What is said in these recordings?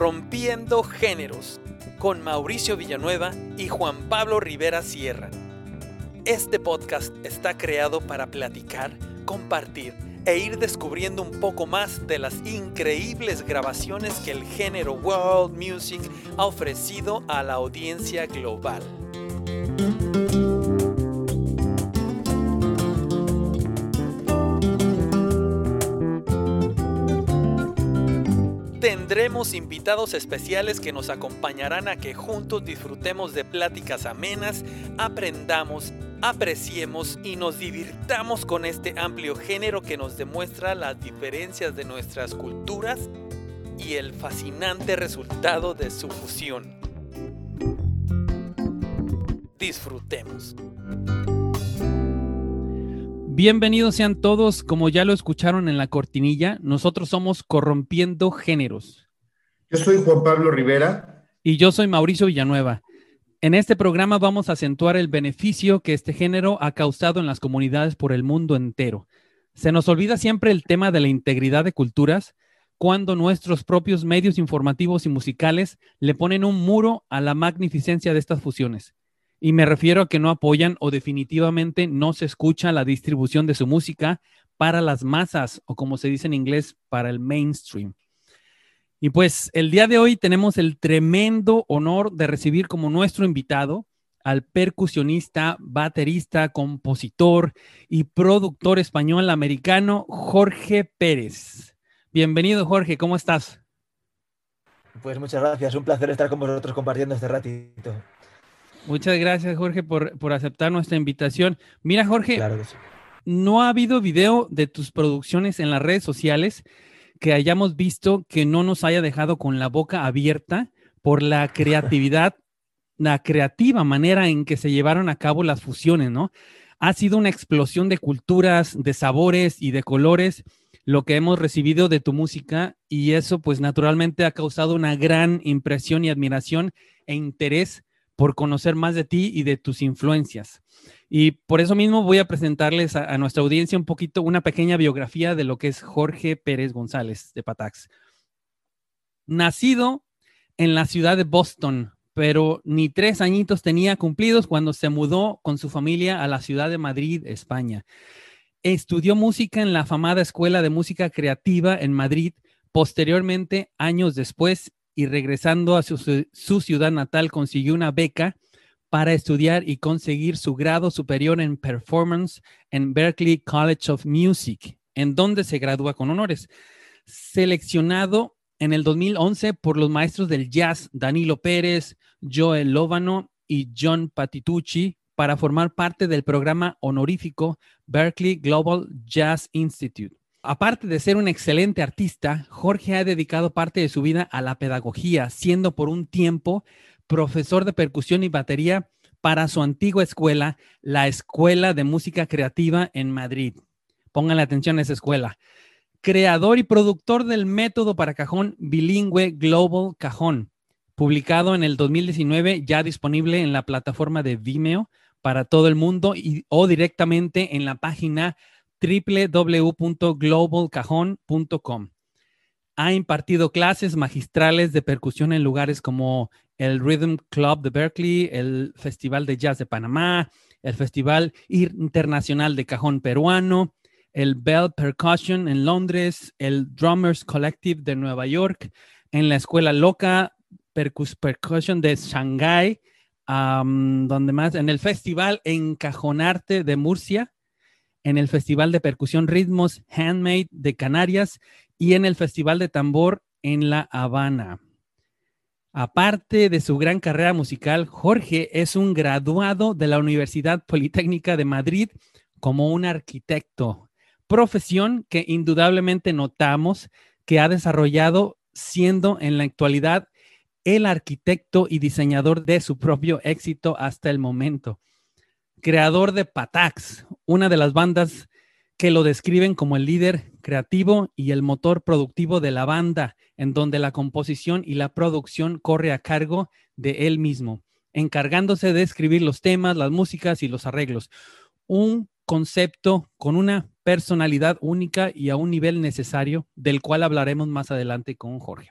Corrompiendo Géneros con Mauricio Villanueva y Juan Pablo Rivera Sierra. Este podcast está creado para platicar, compartir e ir descubriendo un poco más de las increíbles grabaciones que el género World Music ha ofrecido a la audiencia global. Tendremos invitados especiales que nos acompañarán a que juntos disfrutemos de pláticas amenas, aprendamos, apreciemos y nos divirtamos con este amplio género que nos demuestra las diferencias de nuestras culturas y el fascinante resultado de su fusión. Disfrutemos. Bienvenidos sean todos, como ya lo escucharon en la cortinilla, nosotros somos Corrompiendo Géneros. Yo soy Juan Pablo Rivera. Y yo soy Mauricio Villanueva. En este programa vamos a acentuar el beneficio que este género ha causado en las comunidades por el mundo entero. Se nos olvida siempre el tema de la integridad de culturas cuando nuestros propios medios informativos y musicales le ponen un muro a la magnificencia de estas fusiones. Y me refiero a que no apoyan o definitivamente no se escucha la distribución de su música para las masas o como se dice en inglés, para el mainstream. Y pues el día de hoy tenemos el tremendo honor de recibir como nuestro invitado al percusionista, baterista, compositor y productor español americano Jorge Pérez. Bienvenido Jorge, ¿cómo estás? Pues muchas gracias, un placer estar con vosotros compartiendo este ratito. Muchas gracias, Jorge, por, aceptar nuestra invitación. Mira, Jorge, no ha habido video de tus producciones en las redes sociales que hayamos visto que no nos haya dejado con la boca abierta por la creatividad, la creativa manera en que se llevaron a cabo las fusiones, ¿no? Ha sido una explosión de culturas, de sabores y de colores lo que hemos recibido de tu música y eso pues naturalmente ha causado una gran impresión y admiración e interés por conocer más de ti y de tus influencias. Y por eso mismo voy a presentarles a, nuestra audiencia un poquito, una pequeña biografía de lo que es Jorge Pérez González de Patax. Nacido en la ciudad de Boston, pero ni tres añitos tenía cumplidos cuando se mudó con su familia a la ciudad de Madrid, España. Estudió música en la afamada Escuela de Música Creativa en Madrid. Posteriormente, años después, y regresando a su, ciudad natal consiguió una beca para estudiar y conseguir su grado superior en performance en Berklee College of Music, en donde se gradúa con honores. Seleccionado en el 2011 por los maestros del jazz Danilo Pérez, Joel Lovano y John Patitucci para formar parte del programa honorífico Berkeley Global Jazz Institute. Aparte de ser un excelente artista, Jorge ha dedicado parte de su vida a la pedagogía, siendo por un tiempo profesor de percusión y batería para su antigua escuela, la Escuela de Música Creativa en Madrid. Pónganle atención a esa escuela. Creador y productor del método para cajón bilingüe Global Cajón, publicado en el 2019, ya disponible en la plataforma de Vimeo para todo el mundo y, o directamente en la página www.globalcajon.com. Ha impartido clases magistrales de percusión en lugares como el Rhythm Club de Berkeley, el Festival de Jazz de Panamá, el Festival Internacional de Cajón Peruano, el Bell Percussion en Londres, el Drummers Collective de Nueva York, en la Escuela Loca Percussion de Shanghai, donde más, en el Festival Encajonarte de Murcia, en el Festival de Percusión Ritmos Handmade de Canarias y en el Festival de Tambor en La Habana. Aparte de su gran carrera musical, Jorge es un graduado de la Universidad Politécnica de Madrid como un arquitecto, profesión que indudablemente notamos que ha desarrollado siendo en la actualidad el arquitecto y diseñador de su propio éxito hasta el momento creador de Patax, una de las bandas que lo describen como el líder creativo y el motor productivo de la banda, en donde la composición y la producción corre a cargo de él mismo, encargándose de escribir los temas, las músicas y los arreglos. Un concepto con una personalidad única y a un nivel necesario, del cual hablaremos más adelante con Jorge.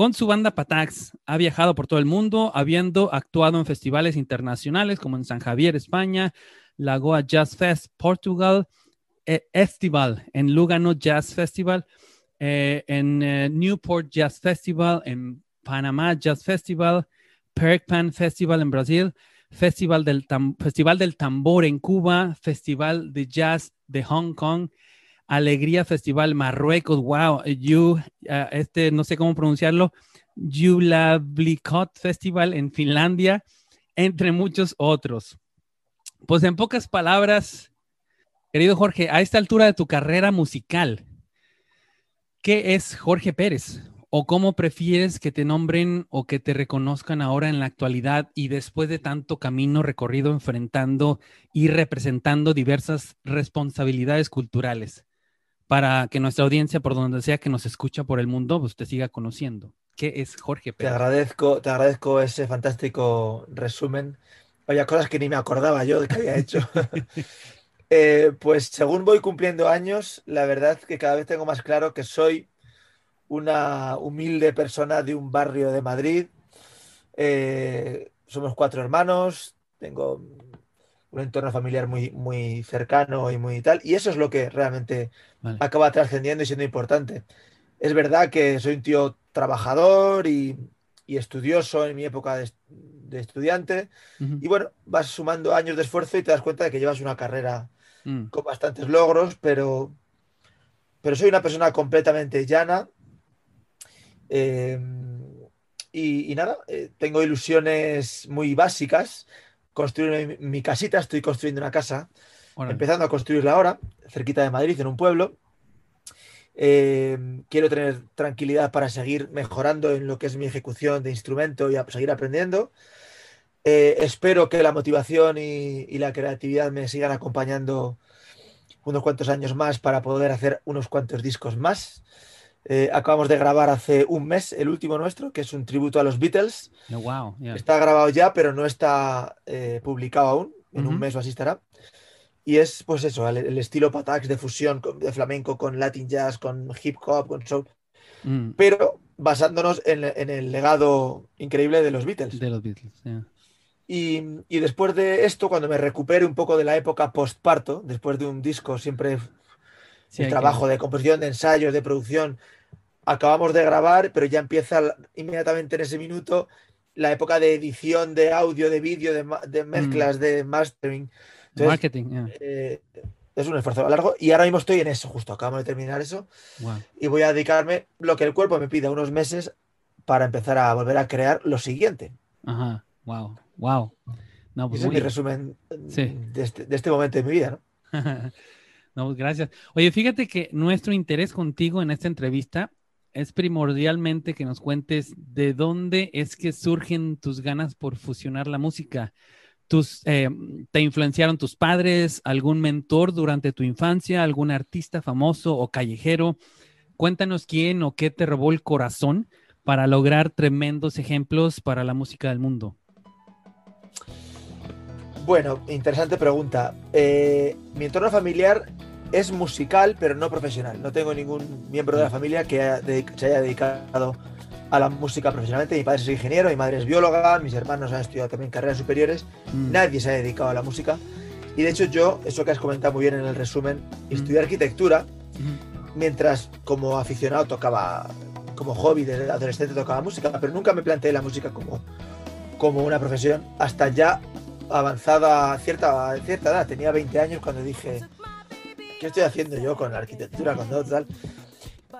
Con su banda Patax. Ha viajado por todo el mundo, habiendo actuado en festivales internacionales como en San Javier, España, Lagoa Jazz Fest, Portugal, eh, Festival en Lugano Jazz Festival, eh, en eh, Newport Jazz Festival, en Panamá Jazz Festival, Perkpan Festival en Brasil, Festival del, Festival del Tambor en Cuba, Festival de Jazz de Hong Kong, Alegría Festival Marruecos, wow, you, uh, este no sé cómo pronunciarlo, Julablikot Festival en Finlandia, entre muchos otros. Pues en pocas palabras, querido Jorge, a esta altura de tu carrera musical, ¿qué es Jorge Pérez? ¿O cómo prefieres que te nombren o que te reconozcan ahora en la actualidad y después de tanto camino recorrido enfrentando y representando diversas responsabilidades culturales? Para que nuestra audiencia, por donde sea que nos escucha por el mundo, pues te siga conociendo. ¿Qué es Jorge Pérez? Te agradezco, te agradezco ese fantástico resumen. Había cosas que ni me acordaba yo de que había hecho. Eh, pues según voy cumpliendo años, la verdad es que cada vez tengo más claro que soy una humilde persona de un barrio de Madrid. Eh, somos cuatro hermanos, tengo un entorno familiar muy, muy cercano y muy tal. Y eso es lo que realmente acaba trascendiendo y siendo importante. Es verdad que soy un tío trabajador y, estudioso en mi época de, estudiante. Y bueno, vas sumando años de esfuerzo y te das cuenta de que llevas una carrera mm. con bastantes logros, pero, pero soy una persona completamente llana. Em, y, nada, eh, tengo ilusiones muy básicas construir mi, casita, estoy construyendo una casa, empezando a construirla ahora, cerquita de Madrid, en un pueblo. Eh, quiero tener tranquilidad para seguir mejorando en lo que es mi ejecución de instrumento y a seguir aprendiendo. Eh, espero que la motivación y, la creatividad me sigan acompañando unos cuantos años más para poder hacer unos cuantos discos más. Eh, acabamos de grabar hace un mes el último nuestro, que es un tributo a los Beatles. Oh, está grabado ya, pero no está eh, publicado aún. En un mes o así estará. Y es, pues eso, el, estilo Patax de fusión de flamenco con Latin jazz, con hip hop, con soul. Mm. Pero basándonos en, el legado increíble de los Beatles. De los Beatles, y, y, después de esto, cuando me recupere un poco de la época postparto, después de un disco siempre el trabajo de composición, de ensayos, de producción. Acabamos de grabar, pero ya empieza inmediatamente en ese minuto la época de edición de audio, de vídeo, de, mezclas, mm. de mastering. Marketing. Eh, es un esfuerzo largo y ahora mismo estoy en eso, justo acabamos de terminar eso. Y voy a dedicarme lo que el cuerpo me pida unos meses para empezar a volver a crear lo siguiente. Ajá, wow, wow. No, pues Ese es mi resumen de, este, de, este, momento de mi vida, ¿no? No, gracias. Oye, fíjate que nuestro interés contigo en esta entrevista es primordialmente que nos cuentes de dónde es que surgen tus ganas por fusionar la música. Tus, eh, ¿Te influenciaron tus padres, algún mentor durante tu infancia, algún artista famoso o callejero? Cuéntanos quién o qué te robó el corazón para lograr tremendos ejemplos para la música del mundo. Bueno, interesante pregunta. Eh, mi entorno familiar es musical, pero no profesional. No tengo ningún miembro de la familia que se haya dedicado a la música profesionalmente. Mi padre es ingeniero, mi madre es bióloga, mis hermanos han estudiado también carreras superiores. Mm. Nadie se ha dedicado a la música. Y de hecho yo, eso que has comentado muy bien en el resumen, mm. estudié arquitectura, mientras como aficionado tocaba, como hobby de adolescente tocaba música, pero nunca me planteé la música como, como una profesión hasta ya avanzada cierta, cierta edad. Tenía 20 años cuando dije, ¿qué estoy haciendo yo con la arquitectura, con todo tal?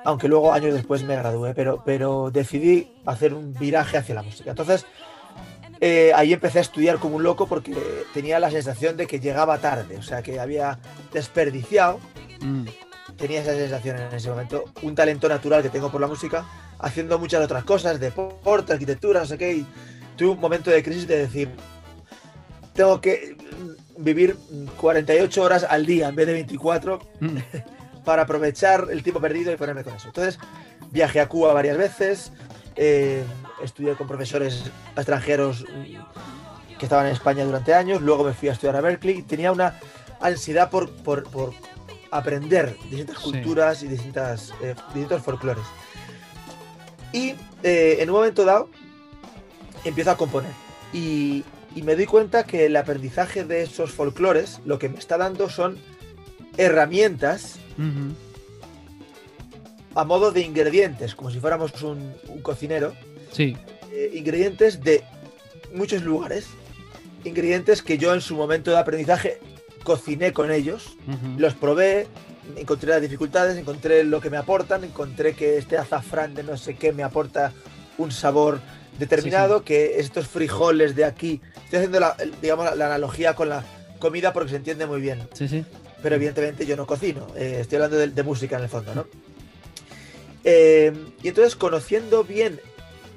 Aunque luego años después me gradué, pero, pero decidí hacer un viraje hacia la música. Entonces, eh, ahí empecé a estudiar como un loco porque tenía la sensación de que llegaba tarde, o sea, que había desperdiciado. Mm. Tenía esa sensación en ese momento, un talento natural que tengo por la música, haciendo muchas otras cosas, deporte, arquitectura, no sé qué, y tuve un momento de crisis de decir, tengo que vivir 48 horas al día en vez de 24 mm. para aprovechar el tiempo perdido y ponerme con eso. Entonces, viajé a Cuba varias veces, eh, estudié con profesores extranjeros que estaban en España durante años, luego me fui a estudiar a Berkeley y tenía una ansiedad por, por, aprender distintas culturas y distintas, eh, distintos folclores. Y eh, en un momento dado empiezo a componer. Y, y me doy cuenta que el aprendizaje de esos folclores lo que me está dando son herramientas a modo de ingredientes, como si fuéramos un, un cocinero, Sí. eh, ingredientes de muchos lugares, ingredientes que yo en su momento de aprendizaje cociné con ellos, los probé, encontré las dificultades, encontré lo que me aportan, encontré que este azafrán de no sé qué me aporta un sabor determinado, que estos frijoles de aquí, estoy haciendo la, digamos, la, la analogía con la comida porque se entiende muy bien Sí, sí. pero evidentemente yo no cocino. eh, estoy hablando de, de música en el fondo, ¿no? Eh, y entonces, conociendo bien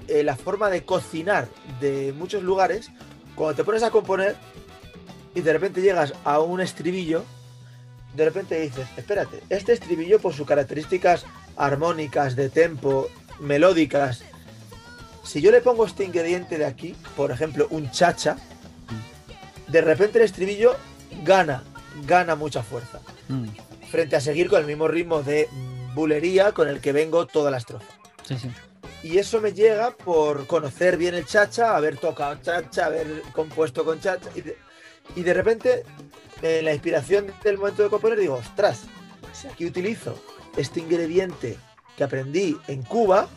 eh, la forma de cocinar de muchos lugares, cuando te pones a componer y de repente llegas a un estribillo, de repente dices, espérate, este estribillo por sus características armónicas, de tempo, melódicas, si yo le pongo este ingrediente de aquí, por ejemplo, un chacha, de repente el estribillo gana, gana mucha fuerza Mm. frente a seguir con el mismo ritmo de bulería con el que vengo toda la estrofa. Sí, sí. Y eso me llega por conocer bien el chacha, haber tocado chacha, haber compuesto con chacha. Y de, y de repente, en la inspiración del momento de componer, digo, ostras, si aquí utilizo este ingrediente que aprendí en Cuba.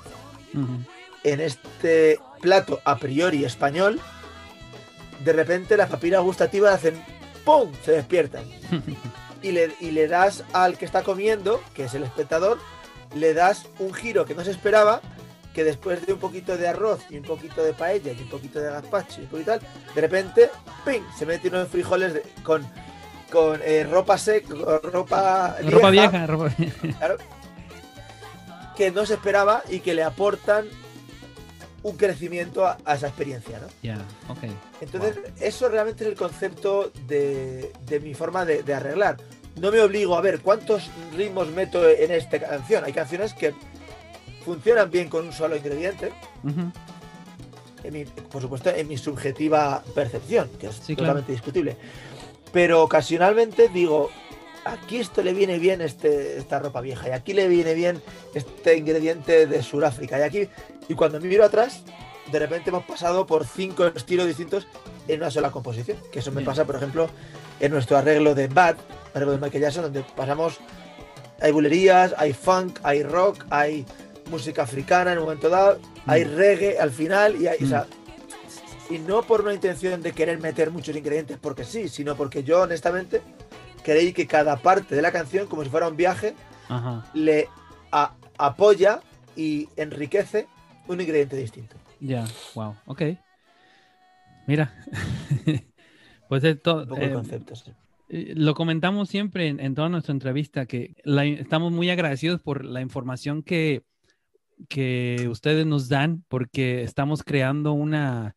En este plato a priori español, de repente las papilas gustativas hacen ¡pum! se despiertan. y le, y le das al que está comiendo, que es el espectador, le das un giro que no se esperaba, que después de un poquito de arroz y un poquito de paella y un poquito de gazpacho y un poquito tal, de repente, ¡ping! se mete unos frijoles de- con, con eh, ropa seca, ropa vieja, Ropa vieja, ropa claro, que no se esperaba y que le aportan un crecimiento a, a esa experiencia, ¿no? Ya, ok. Entonces, eso realmente es el concepto de, de mi forma de, de arreglar. No me obligo a ver cuántos ritmos meto en esta canción. Hay canciones que funcionan bien con un solo ingrediente, Ujú. en mi- por supuesto, en mi subjetiva percepción, que es Sí, claro. totalmente discutible. Pero ocasionalmente digo, aquí esto le viene bien este, esta ropa vieja, y aquí le viene bien este ingrediente de Sudáfrica, y aquí, y cuando miro atrás, de repente hemos pasado por cinco estilos distintos en una sola composición. Que eso me pasa, por ejemplo, en nuestro arreglo de Bad, arreglo de Michael Jackson, donde pasamos, hay bulerías, hay funk, hay rock, hay música africana en un momento dado, hay reggae al final, y hay, o sea, y no por una intención de querer meter muchos ingredientes porque sí, sino porque yo honestamente creí que cada parte de la canción, como si fuera un viaje, Ajá. le a- apoya y enriquece un ingrediente distinto. Ya, wow, ok. Mira, pues esto, Un poco el eh, concepto. sí. eh, lo comentamos siempre en, en toda nuestra entrevista, que la- estamos muy agradecidos por la información que, que ustedes nos dan, porque estamos creando una,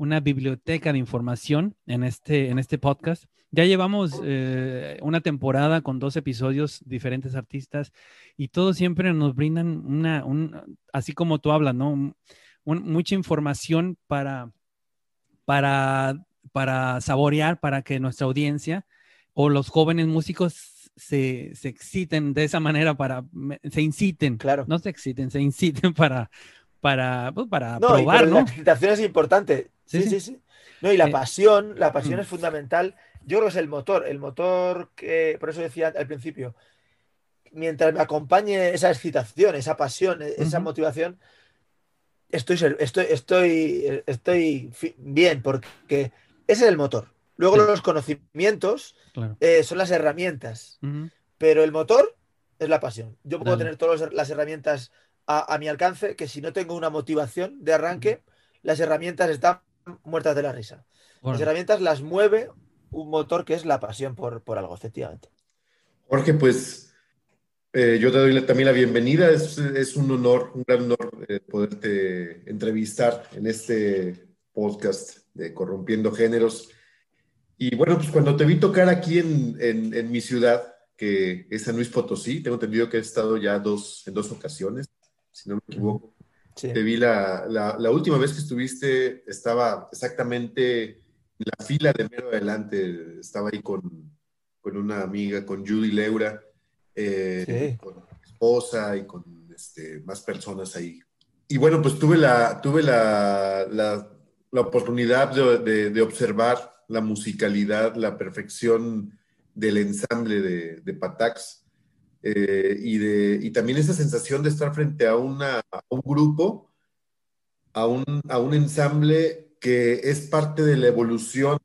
una biblioteca de información en este, en este podcast. Ya llevamos eh, una temporada con dos episodios, diferentes artistas, y todos siempre nos brindan una, un, así como tú hablas, ¿no? Un- mucha información para, para, para saborear, para que nuestra audiencia o los jóvenes músicos se, se exciten de esa manera, para, se inciten, Claro. no se exciten, se inciten para, para, pues, para No, probar, ¿no? la excitación es importante. Sí, Sí, sí. No, y la Eh, pasión, la pasión mm. es fundamental. Yo creo que es el motor, el motor que, por eso decía al principio, mientras me acompañe esa excitación, esa pasión, e- esa motivación, estoy, estoy, estoy, estoy bien, porque ese es el motor. Luego Sí. los conocimientos Claro. eh, son las herramientas, pero el motor es la pasión. Yo puedo Dale. tener todas las herramientas a, a mi alcance, que si no tengo una motivación de arranque, las herramientas están muertas de la risa. Las Órale. herramientas las mueve un motor que es la pasión por, por algo, efectivamente. Jorge, pues eh, yo te doy también la bienvenida. Es, es un honor, un gran honor eh, poderte entrevistar en este podcast de Corrompiendo Géneros. Y bueno, pues cuando te vi tocar aquí en, en- en mi ciudad, que es San Luis Potosí, tengo entendido que he estado ya dos, en dos ocasiones, si no me equivoco. Sí. Te vi la, la- la última vez que estuviste, estaba exactamente en la fila de mero adelante, estaba ahí con, con una amiga, con Judy Leura, eh, Sí. con mi esposa y con este, más personas ahí y bueno, pues tuve la, tuve la, la, oportunidad de, de, observar la musicalidad, la perfección del ensamble de, de Patax eh, y, de, y también esa sensación de estar frente a, una, un grupo, a un, a un ensamble que es parte de la evolución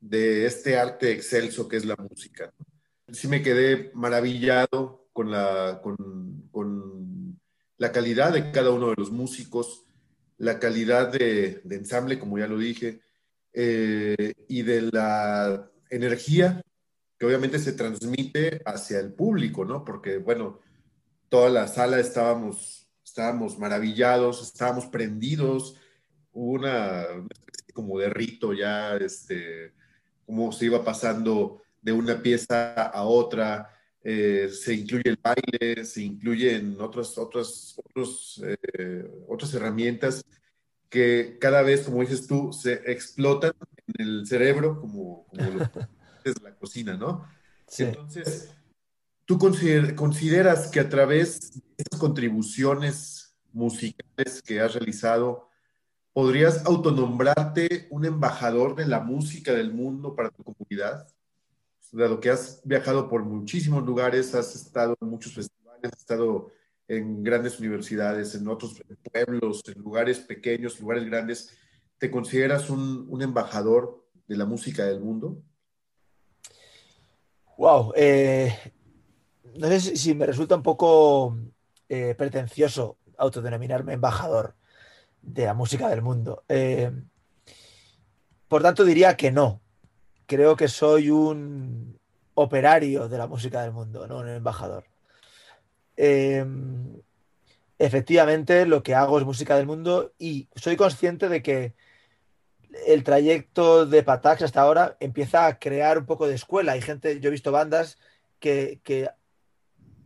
de este arte excelso que es la música. Sí me quedé maravillado con la, con, con la calidad de cada uno de los músicos, la calidad de, de ensamble, como ya lo dije, eh, y de la energía que obviamente se transmite hacia el público, ¿no? Porque, bueno, toda la sala estábamos, estábamos maravillados, estábamos prendidos, hubo una, especie como de rito ya, este, cómo se iba pasando de una pieza a otra, eh, se incluye el baile, se incluyen otras, otras, eh, otras herramientas que cada vez, como dices tú, se explotan en el cerebro, como, como es la cocina, ¿no? Entonces, ¿tú consideras que a través de estas contribuciones musicales que has realizado, podrías autonombrarte un embajador de la música del mundo para tu comunidad? Dado que has viajado por muchísimos lugares, has estado en muchos festivales, has estado en grandes universidades, en otros pueblos, en lugares pequeños, lugares grandes, ¿te consideras un, un embajador de la música del mundo? Wow, eh, no sé si me resulta un poco eh, pretencioso autodenominarme embajador de la música del mundo. Eh, por tanto, diría que no. Creo que soy un operario de la música del mundo, no un embajador. efectivamente, lo que hago es música del mundo y soy consciente de que el trayecto de Patax hasta ahora empieza a crear un poco de escuela. Hay gente, yo he visto bandas que,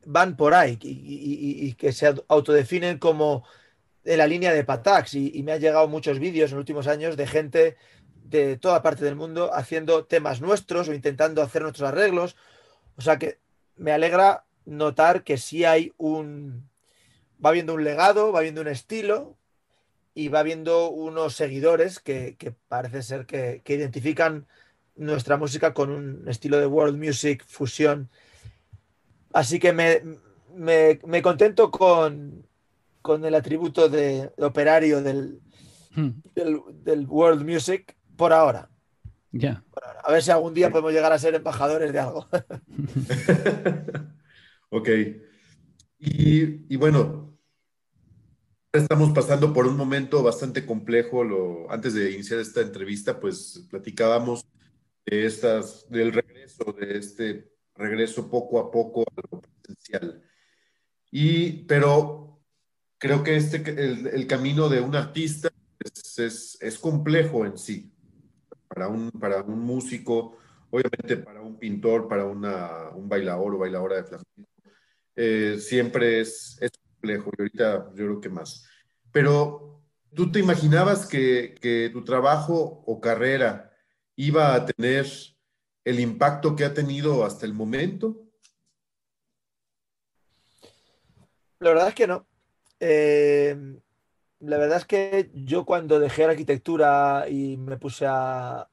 van por ahí y, que se autodefinen como en la línea de Patax. Y, me han llegado muchos vídeos en los últimos años de gente de toda parte del mundo haciendo temas nuestros o intentando hacer nuestros arreglos. O sea que me alegra notar que sí hay un... Va viendo un legado, va viendo un estilo, y va viendo unos seguidores que, parece ser que, identifican nuestra música con un estilo de world music fusión. Así que me, contento con, el atributo de, operario hmm. del, del, world music por ahora. Ya. A ver si algún día podemos llegar a ser embajadores de algo. ok. Y, y bueno, Estamos pasando por un momento bastante complejo. Lo, antes de iniciar esta entrevista, pues platicábamos de estas, del regreso, de este regreso poco a poco a lo presencial. Y, pero creo que este, el, el camino de un artista es, es, es, complejo en sí. Para un, para un músico, obviamente para un pintor, para una, un bailador o bailadora de flamenco, eh, siempre es, es complejo y ahorita yo creo que más. Pero, ¿tú te imaginabas que, tu trabajo o carrera iba a tener el impacto que ha tenido hasta el momento? La verdad es que no. Eh, la verdad es que yo cuando dejé la arquitectura y me puse a,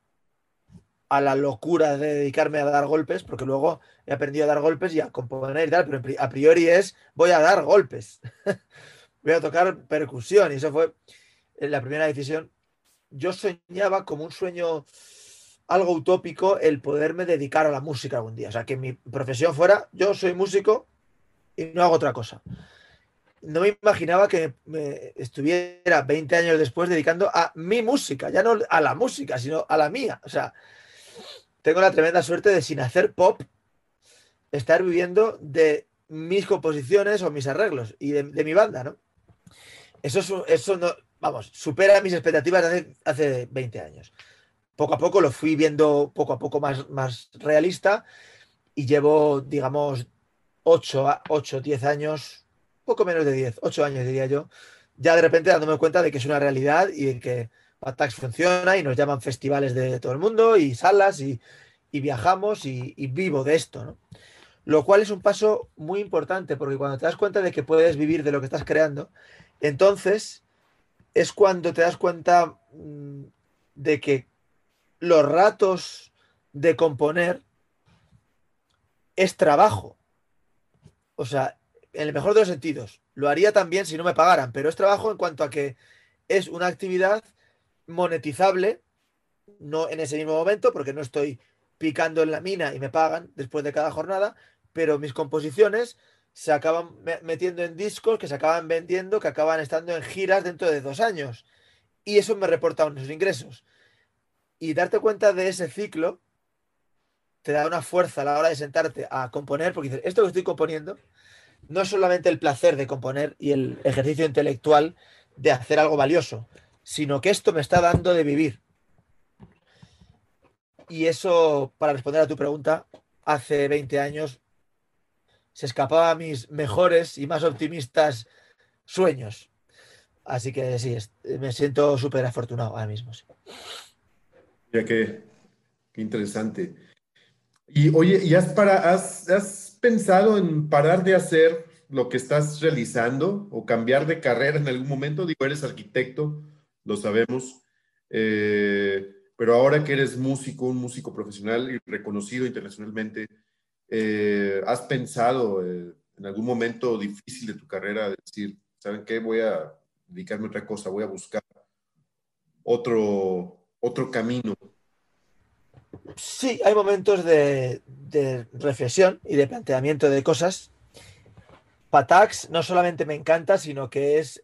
a la locura de dedicarme a dar golpes, porque luego he aprendido a dar golpes y a componer y tal, pero a priori es voy a dar golpes. voy a tocar percusión y eso fue la primera decisión. Yo soñaba como un sueño algo utópico el poderme dedicar a la música algún día. O sea, que mi profesión fuera, yo soy músico y no hago otra cosa. No me imaginaba que me estuviera 20 años después dedicando a mi música, ya no a la música, sino a la mía. O sea, tengo la tremenda suerte de sin hacer pop, estar viviendo de mis composiciones o mis arreglos y de, mi banda, ¿no? Eso, eso no, vamos, supera mis expectativas de hace, hace 20 años. Poco a poco lo fui viendo poco a poco más, más realista y llevo, digamos, 8, 8, 10 años, poco menos de 10, 8 años diría yo, ya de repente dándome cuenta de que es una realidad y en que Patax funciona y nos llaman festivales de todo el mundo y salas y, viajamos y, vivo de esto. Lo cual es un paso muy importante porque cuando te das cuenta de que puedes vivir de lo que estás creando, entonces es cuando te das cuenta mm, de que los ratos de componer es trabajo. O sea, en el mejor de los sentidos. Lo haría también si no me pagaran, pero es trabajo en cuanto a que es una actividad monetizable, no en ese mismo momento, porque no estoy picando en la mina y me pagan después de cada jornada, pero mis composiciones se acaban metiendo en discos que se acaban vendiendo, que acaban estando en giras dentro de dos años. Y eso me reporta unos ingresos. Y darte cuenta de ese ciclo te da una fuerza a la hora de sentarte a componer, porque esto que estoy componiendo no es solamente el placer de componer y el ejercicio intelectual de hacer algo valioso, sino que esto me está dando de vivir. Y eso, para responder a tu pregunta, hace 20 años se escapaba a mis mejores y más optimistas sueños. Así que sí, me siento súper afortunado ahora mismo. Ya que, qué interesante. Y oye, ¿y has, para, has, pensado en parar de hacer lo que estás realizando o cambiar de carrera en algún momento? Digo, eres arquitecto, lo sabemos, eh, pero ahora que eres músico, un músico profesional y reconocido internacionalmente, eh, ¿has pensado eh, en algún momento difícil de tu carrera decir, ¿saben qué? Voy a dedicarme a otra cosa, voy a buscar otro, otro camino Sí, hay momentos de, reflexión y de planteamiento de cosas. Patax no solamente me encanta, sino que es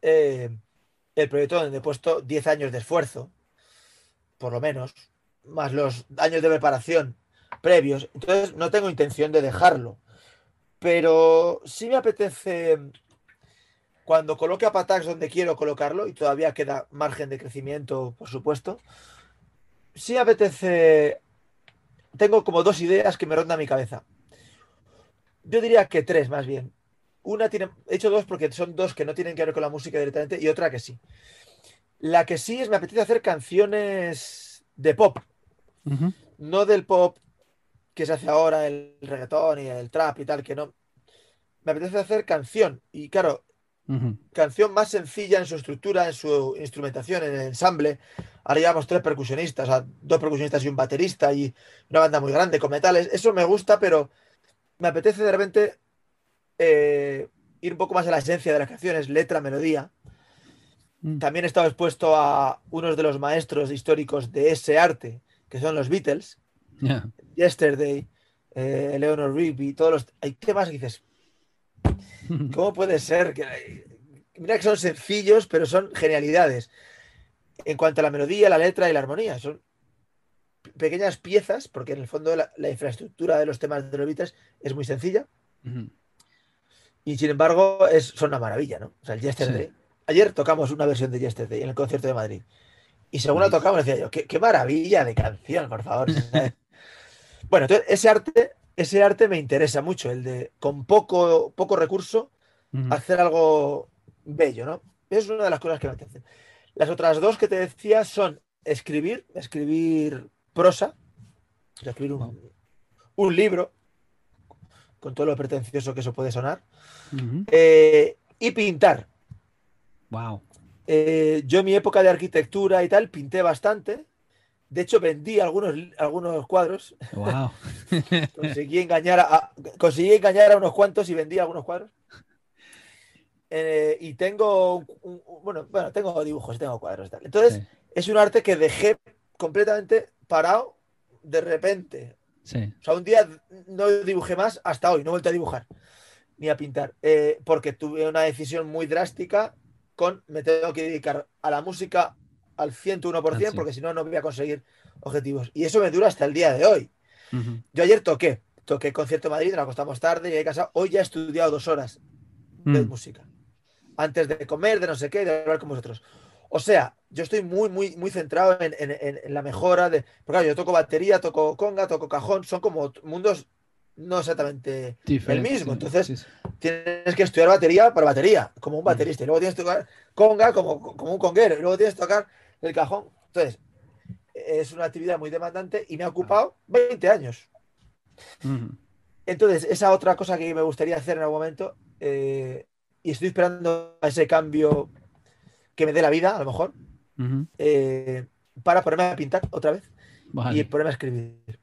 el proyecto donde he puesto 10 años de esfuerzo, por lo menos, más los años de preparación previos. Entonces no tengo intención de dejarlo. Pero sí me apetece, cuando coloque a Patax donde quiero colocarlo, y todavía queda margen de crecimiento, por supuesto, sí me apetece tengo como dos ideas que me rondan mi cabeza. Yo diría que tres, más bien. Una tiene, he hecho dos porque son dos que no tienen que ver con la música directamente y otra que sí. La que sí es, me apetece hacer canciones de pop. No del pop que se hace ahora, el reggaetón y el trap y tal, que no. Me apetece hacer canción. Y claro, canción más sencilla en su estructura, en su instrumentación, en el ensamble. Ahora llevamos tres percusionistas, dos percusionistas y un baterista y una banda muy grande con metales. Eso me gusta, pero me apetece de repente eh, ir un poco más a la esencia de las canciones, letra, melodía. Mm. También he estado expuesto a unos de los maestros históricos de ese arte, que son los Beatles. Yesterday, eh, Eleanor Rigby, todos los... Hay temas que dices, ¿Cómo puede ser? Que, mira que son sencillos, pero son genialidades. En cuanto a la melodía, la letra y la armonía, son pequeñas piezas, porque en el fondo la, infraestructura de los temas de los Beatles es muy sencilla. Y sin embargo, es, son una maravilla, ¿no? O sea, el Yesterday. Ayer tocamos una versión de Yesterday en el concierto de Madrid. Y según la tocamos, decía yo, qué, qué maravilla de canción, por favor. bueno, entonces ese arte ese arte me interesa mucho, el de con poco, poco recurso hacer algo bello, ¿no? Es una de las cosas que me apetecen. Las otras dos que te decía son escribir, escribir prosa, escribir un, libro, con todo lo pretencioso que eso puede sonar, eh, y pintar. Wow. Eh, yo en mi época de arquitectura y tal pinté bastante, de hecho, vendí algunos, algunos cuadros. Wow. conseguí, engañar a, conseguí engañar a unos cuantos y vendí algunos cuadros. Eh, y tengo, bueno, bueno, tengo dibujos, tengo cuadros. Tal. Entonces, es un arte que dejé completamente parado de repente. Sí. O sea, un día no dibujé más hasta hoy, no he vuelto a dibujar ni a pintar, eh, porque tuve una decisión muy drástica con me tengo que dedicar a la música al 101%, porque si no, no voy a conseguir objetivos. Y eso me dura hasta el día de hoy. Yo ayer toqué, toqué concierto en Madrid, nos acostamos tarde, llegué a casa. Hoy ya he estudiado dos horas de mm. música. Antes de comer, de no sé qué, de hablar con vosotros. O sea, yo estoy muy, muy, muy centrado en, la mejora de. Porque claro, yo toco batería, toco conga, toco cajón, son como mundos no exactamente el mismo. Entonces, tienes que estudiar batería para batería, como un baterista. Y luego tienes que tocar conga como, como un conguero. Y luego tienes que tocar el cajón. Entonces, es una actividad muy demandante y me ha ocupado 20 años. Entonces, esa otra cosa que me gustaría hacer en algún momento, eh, y estoy esperando a ese cambio que me dé la vida, a lo mejor, Ujú. eh, para ponerme a pintar otra vez y Vale, ponerme a escribir.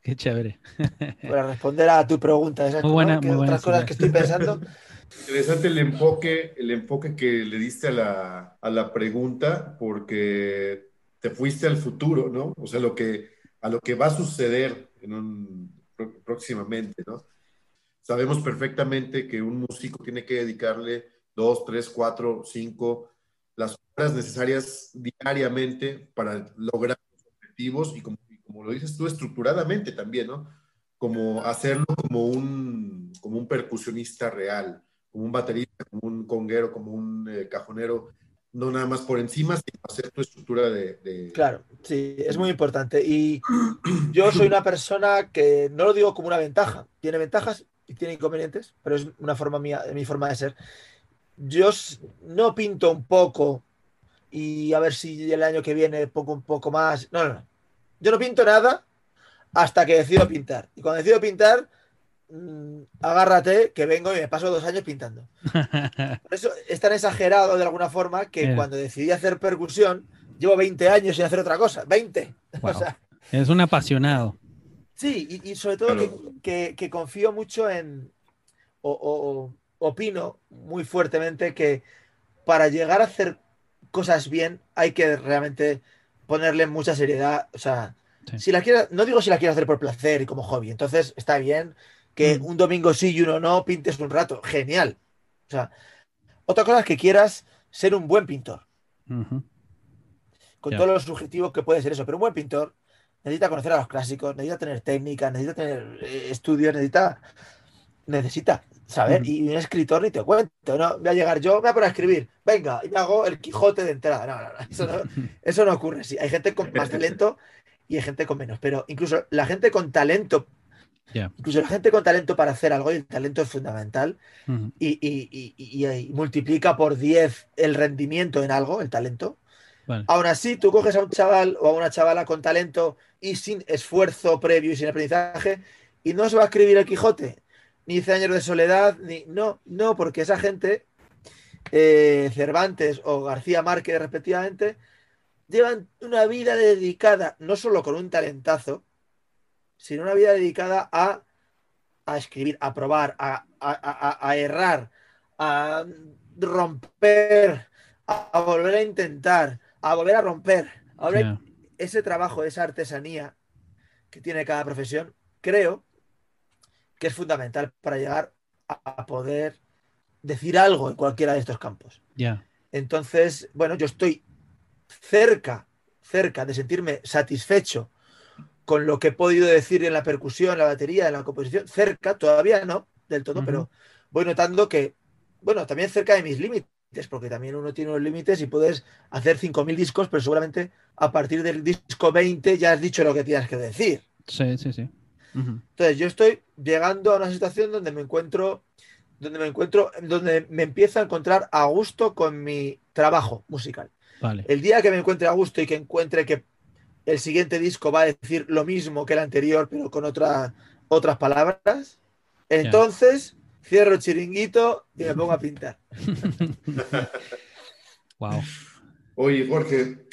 qué chévere. Para responder a tu pregunta. esas, Muy ¿no? buena- Que muy buena otras cosas que estoy pensando. Interesante el enfoque, el enfoque que le diste a la, a la pregunta, porque te fuiste al futuro, ¿no? O sea, lo que, a lo que va a suceder en un, pró- próximamente, ¿no? Sabemos perfectamente que un músico tiene que dedicarle dos, tres, cuatro, cinco, las horas necesarias diariamente para lograr los objetivos y como, y como lo dices tú, estructuradamente también, ¿no? Como hacerlo como un, como un percusionista real como un baterista, como un conguero, como un eh, cajonero, no nada más por encima, sino hacer tu estructura de... de- Claro, sí, es muy importante. Y yo soy una persona que no lo digo como una ventaja. Tiene ventajas y tiene inconvenientes, pero es una forma mía, mi forma de ser. Yo no pinto un poco y a ver si el año que viene pongo un poco más. No, no, no. Yo no pinto nada hasta que decido pintar. Y cuando decido pintar, mm, agárrate que vengo y me paso dos años pintando. Por eso es tan exagerado de alguna forma que cuando decidí hacer percusión, llevo 20 años sin hacer otra cosa. 20. Wow. O sea, Es un apasionado. sí, y, y sobre todo que, que- que confío mucho en. O opino muy fuertemente que para llegar a hacer cosas bien hay que realmente ponerle mucha seriedad. O sea, Sí. si la quieres, no digo si la quieres hacer por placer y como hobby, entonces está bien que Mm. un domingo sí y uno no pintes un rato. Genial. O sea, otra cosa es que quieras ser un buen pintor. Con Ya. todo lo subjetivo que puede ser eso. Pero un buen pintor necesita conocer a los clásicos, necesita tener técnica, necesita tener eh, estudios, necesita, necesita saber. Y un escritor ni te cuento, ¿no? Voy a llegar yo, me voy a poner a escribir, venga, y me hago el Quijote de entrada. No, no, no, eso no, eso no ocurre así. Hay gente con más talento y hay gente con menos. Pero incluso la gente con talento, incluso la gente con talento para hacer algo, y el talento es fundamental, y, y- y- y- y multiplica por 10 el rendimiento en algo, el talento. Vale. Aún así, tú coges a un chaval o a una chavala con talento y sin esfuerzo previo y sin aprendizaje y no se va a escribir el Quijote, ni Cien años de soledad, ni... No, no, porque esa gente, eh, Cervantes o García Márquez respectivamente, llevan una vida dedicada, no solo con un talentazo, sino una vida dedicada a, a escribir, a probar, a, a- a- errar, a romper, a, volver a intentar, a volver a romper. a volver- Ya. Ese trabajo, esa artesanía que tiene cada profesión, creo que es fundamental para llegar a, poder decir algo en cualquiera de estos campos. Entonces, bueno, yo estoy cerca, cerca de sentirme satisfecho con lo que he podido decir en la percusión, en la batería, en la composición. Cerca, todavía no del todo, pero voy notando que, bueno, también cerca de mis límites, porque también uno tiene unos límites y puedes hacer 5.000 discos, pero seguramente a partir del disco 20 ya has dicho lo que tienes que decir. Sí, sí, sí. Entonces, yo estoy llegando a una situación donde me encuentro, donde me encuentro, donde me empiezo a encontrar a gusto con mi trabajo musical. Vale. El día que me encuentre a gusto y que encuentre que el siguiente disco va a decir lo mismo que el anterior, pero con otra- otras palabras, entonces cierro el chiringuito y me pongo a pintar. Wow. Oye, Jorge,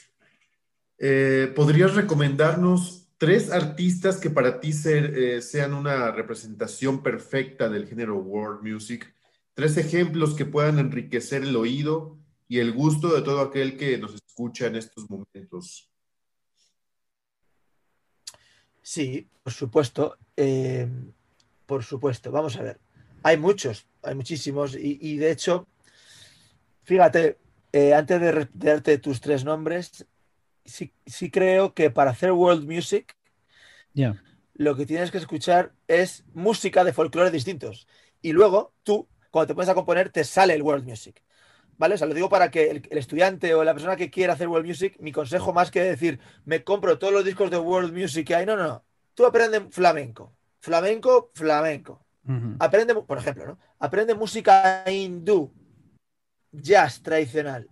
eh, ¿podrías recomendarnos tres artistas que para ti eh, sean una representación perfecta del género world music? Tres ejemplos que puedan enriquecer el oído y el gusto de todo aquel que nos escucha en estos momentos. Sí, por supuesto. eh, por supuesto. Vamos a ver. Hay muchos, hay muchísimos. Y, de hecho, fíjate, eh, antes de, de darte tus tres nombres, sí, sí creo que para hacer world music, lo que tienes que escuchar es música de folclore distintos. Y luego tú, cuando te pones a componer, te sale el world music. ¿Vale? O sea, lo digo para que el, el estudiante o la persona que quiera hacer world music, mi consejo más que decir, me compro todos los discos de world music que hay, no, no, no. Tú aprende flamenco. Flamenco, flamenco. Aprende, por ejemplo, ¿no? Aprende música hindú, jazz tradicional.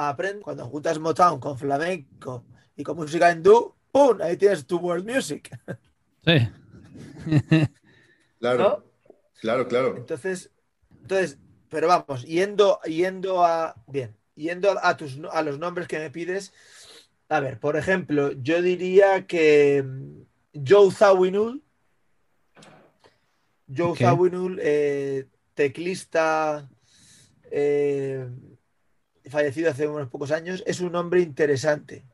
Aprende cuando juntas Motown con flamenco y con música hindú, ¡pum! Ahí tienes tu world music. Sí. Claro, ¿No? claro, claro. Entonces, entonces, pero vamos, yendo, yendo a. Bien, yendo a, tus, a los nombres que me pides, a ver, por ejemplo, yo diría que mm, Joe Zawinul, Joe Ok. Zawinul, eh, teclista eh, fallecido hace unos pocos años, es un nombre interesante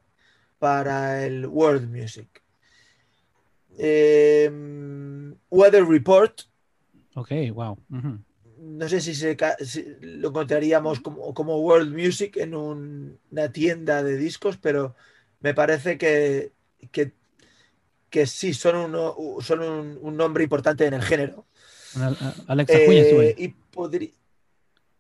para el world music. Eh, Weather Report, Ok, wow. no sé si, se si lo encontraríamos como, como world music en un- una tienda de discos, pero me parece que, que, que sí, son, uno, son un, un nombre importante en el género. Al- a- Alex Acuña estuvo ahí. Eh, y.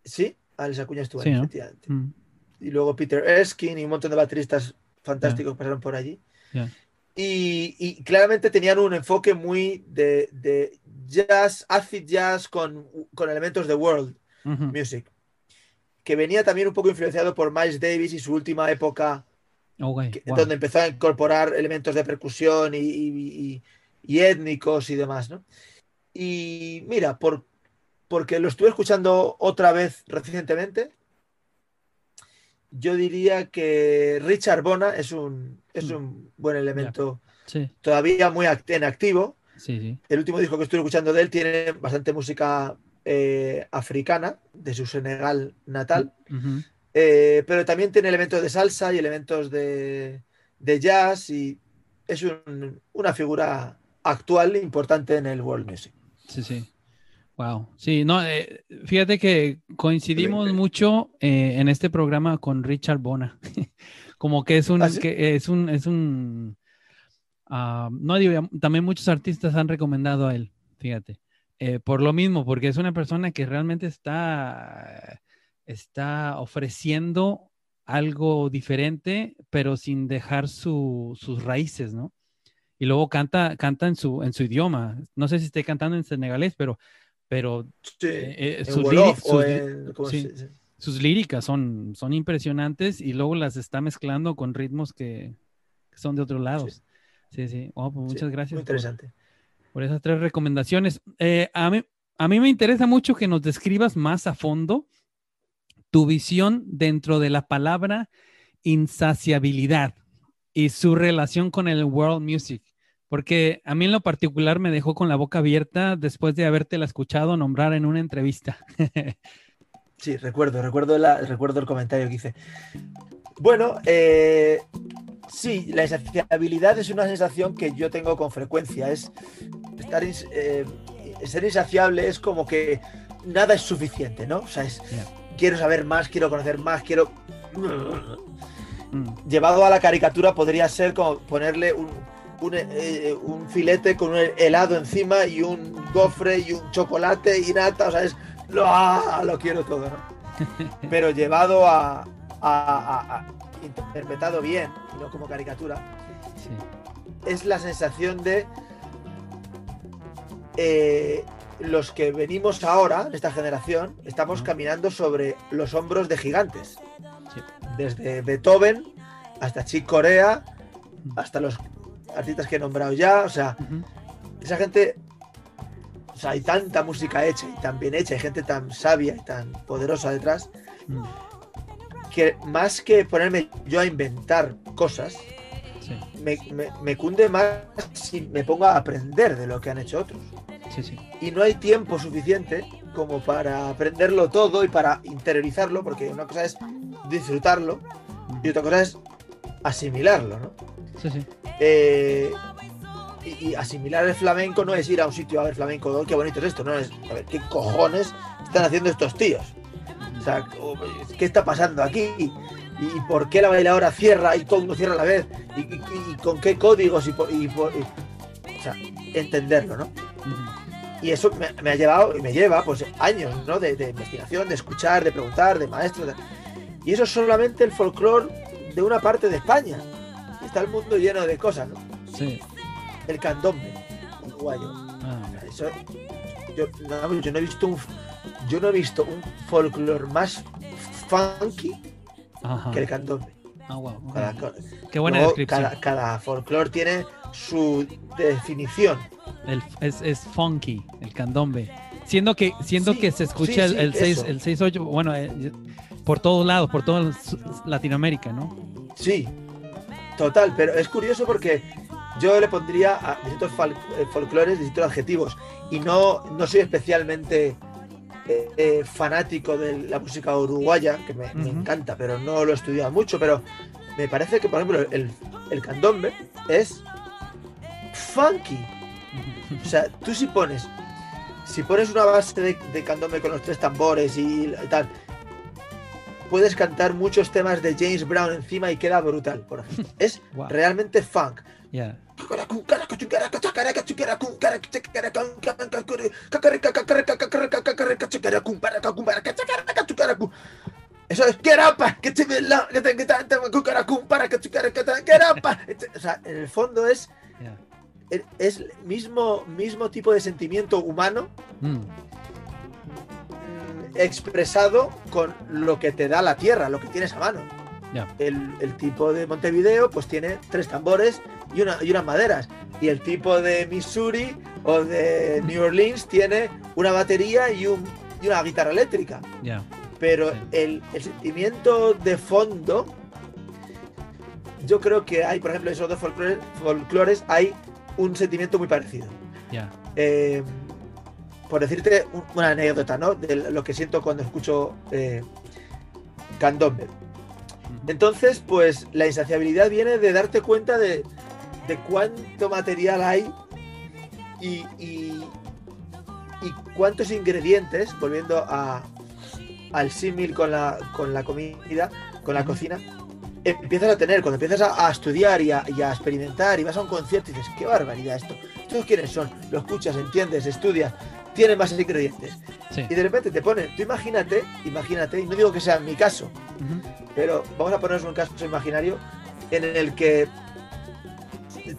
Sí, Alex Acuña estuvo ahí, Sí, ¿no? efectivamente. Mm, Y luego Peter Erskine y un montón de bateristas fantásticos pasaron por allí. ya. Y, y claramente tenían un enfoque muy de, de jazz, acid jazz con, con elementos de world music. Que venía también un poco influenciado por Miles Davis y su última época, Ok, que- wow. donde empezó a incorporar elementos de percusión y, y- y- y étnicos y demás, ¿no? Y mira, por, porque lo estuve escuchando otra vez recientemente, yo diría que Richard Bona es un, es Mm. un buen elemento Sí, todavía muy act- en activo. sí, sí. El último disco que estoy escuchando de él tiene bastante música eh, africana, de su Senegal natal. Ujú. Eh, pero también tiene elementos de salsa y elementos de, de jazz y es un- una figura actual importante en el world music. Sí, sí. Wow. Sí, no, eh, fíjate que coincidimos Excelente. mucho eh, en este programa con Richard Bona. Como que es un, ¿Ah, sí? que es un, es un, ah, no digo, también muchos artistas han recomendado a él, fíjate. Eh, por lo mismo, porque es una persona que realmente está, está ofreciendo algo diferente, pero sin dejar su- sus raíces, ¿no? Y luego canta, canta en su, en su idioma. No sé si esté cantando en senegalés, pero, pero Sí, eh, eh, sus, Wolof líri- o sus- en- ¿cómo sí. se- se- sus líricas son, son impresionantes y luego las está mezclando con ritmos que, que son de otros lados. Sí, sí. Oh, pues muchas gracias Muy por, interesante. por esas tres recomendaciones. Eh, a, mí, a mí me interesa mucho que nos describas más a fondo tu visión dentro de la palabra insaciabilidad y su relación con el world music. Porque a mí en lo particular me dejó con la boca abierta después de habértela escuchado nombrar en una entrevista. Sí, recuerdo, recuerdo, la- recuerdo el comentario que hice. Bueno, eh, sí, la insaciabilidad es una sensación que yo tengo con frecuencia. Es estar eh, ser insaciable es como que nada es suficiente, ¿no? O sea, es quiero saber más, quiero conocer más, quiero. Mm, Llevado a la caricatura podría ser como ponerle un, un, eh, un filete con un helado encima y un gofre y un chocolate y nata. O sea, es lo, ah, lo quiero todo, ¿no? Pero llevado a, a- a- a- interpretado bien, y no como caricatura, sí. es la sensación de eh, los que venimos ahora, en esta generación, estamos caminando sobre los hombros de gigantes. Sí. Desde Beethoven hasta Chick Corea, hasta los artistas que he nombrado ya. O sea, esa gente. O sea, hay tanta música hecha y tan bien hecha, hay gente tan sabia y tan poderosa detrás, Mm, que más que ponerme yo a inventar cosas, Sí, me, me- me cunde más si me pongo a aprender de lo que han hecho otros. sí, sí. Y no hay tiempo suficiente como para aprenderlo todo y para interiorizarlo, porque una cosa es disfrutarlo y otra cosa es asimilarlo, ¿no? Sí, sí. Eh, y, y asimilar el flamenco no es ir a un sitio a ver flamenco, "Oh, qué bonito es esto, no es a ver qué cojones están haciendo estos tíos. O sea, oh, ¿qué está pasando aquí? ¿Y, y por qué la bailadora cierra y todo el mundo cierra a la vez? ¿Y, con qué códigos? Y, por- o sea, entenderlo, ¿no? Y eso me, me ha llevado y me lleva pues años, ¿no? De, de investigación, de escuchar, de preguntar, de maestros. de- Y eso es solamente el folclore de una parte de España. Está el mundo lleno de cosas, ¿no? Sí. El candombe uruguayo. Ah, eso- yo, no, yo no he visto un yo no he visto un folclore más funky ajá. que el candombe. Ah, wow. Cada, Qué buena luego, descripción. cada, cada folclore tiene su definición. El- es, es funky, el candombe. Siendo que, siendo Sí, que se escucha sí, el, sí, el 6, eso. el 6 8, bueno, eh, por todos lados, por toda Latinoamérica, ¿no? Sí, total, pero es curioso porque yo le pondría a distintos eh, folclores distintos adjetivos y no, no soy especialmente eh, eh, fanático de la música uruguaya, que me, encanta, pero no lo he estudiado mucho, pero me parece que, por ejemplo, el, el candombe es funky. O sea, tú si pones, si pones una base de, de candombe con los tres tambores y tal, puedes cantar muchos temas de James Brown encima y queda brutal, por ejemplo. Es realmente funk. Eso es get up, O sea, en el fondo es es mismo mismo tipo de sentimiento humano expresado con lo que te da la tierra, lo que tienes a mano. El, tipo de Montevideo pues tiene tres tambores y, una, y unas maderas. Y el tipo de Missouri o de New Orleans tiene una batería y, un, y una guitarra eléctrica. Pero el, sentimiento de fondo, yo creo que hay, por ejemplo, esos dos folclores, hay un sentimiento muy parecido. Eh, por decirte una anécdota, ¿no? De lo que siento cuando escucho eh, candombe. Entonces, pues la insaciabilidad viene de darte cuenta de, cuánto material hay y, cuántos ingredientes, volviendo a, al símil con la, con la comida, con la cocina, empiezas a tener, cuando empiezas a, estudiar y a, experimentar y vas a un concierto y dices, qué barbaridad esto. ¿Estos quiénes son? Lo escuchas, entiendes, estudias, tienen más ingredientes. Y de repente te ponen, tú imagínate, imagínate, y no digo que sea mi caso, pero vamos a ponernos un caso imaginario en el que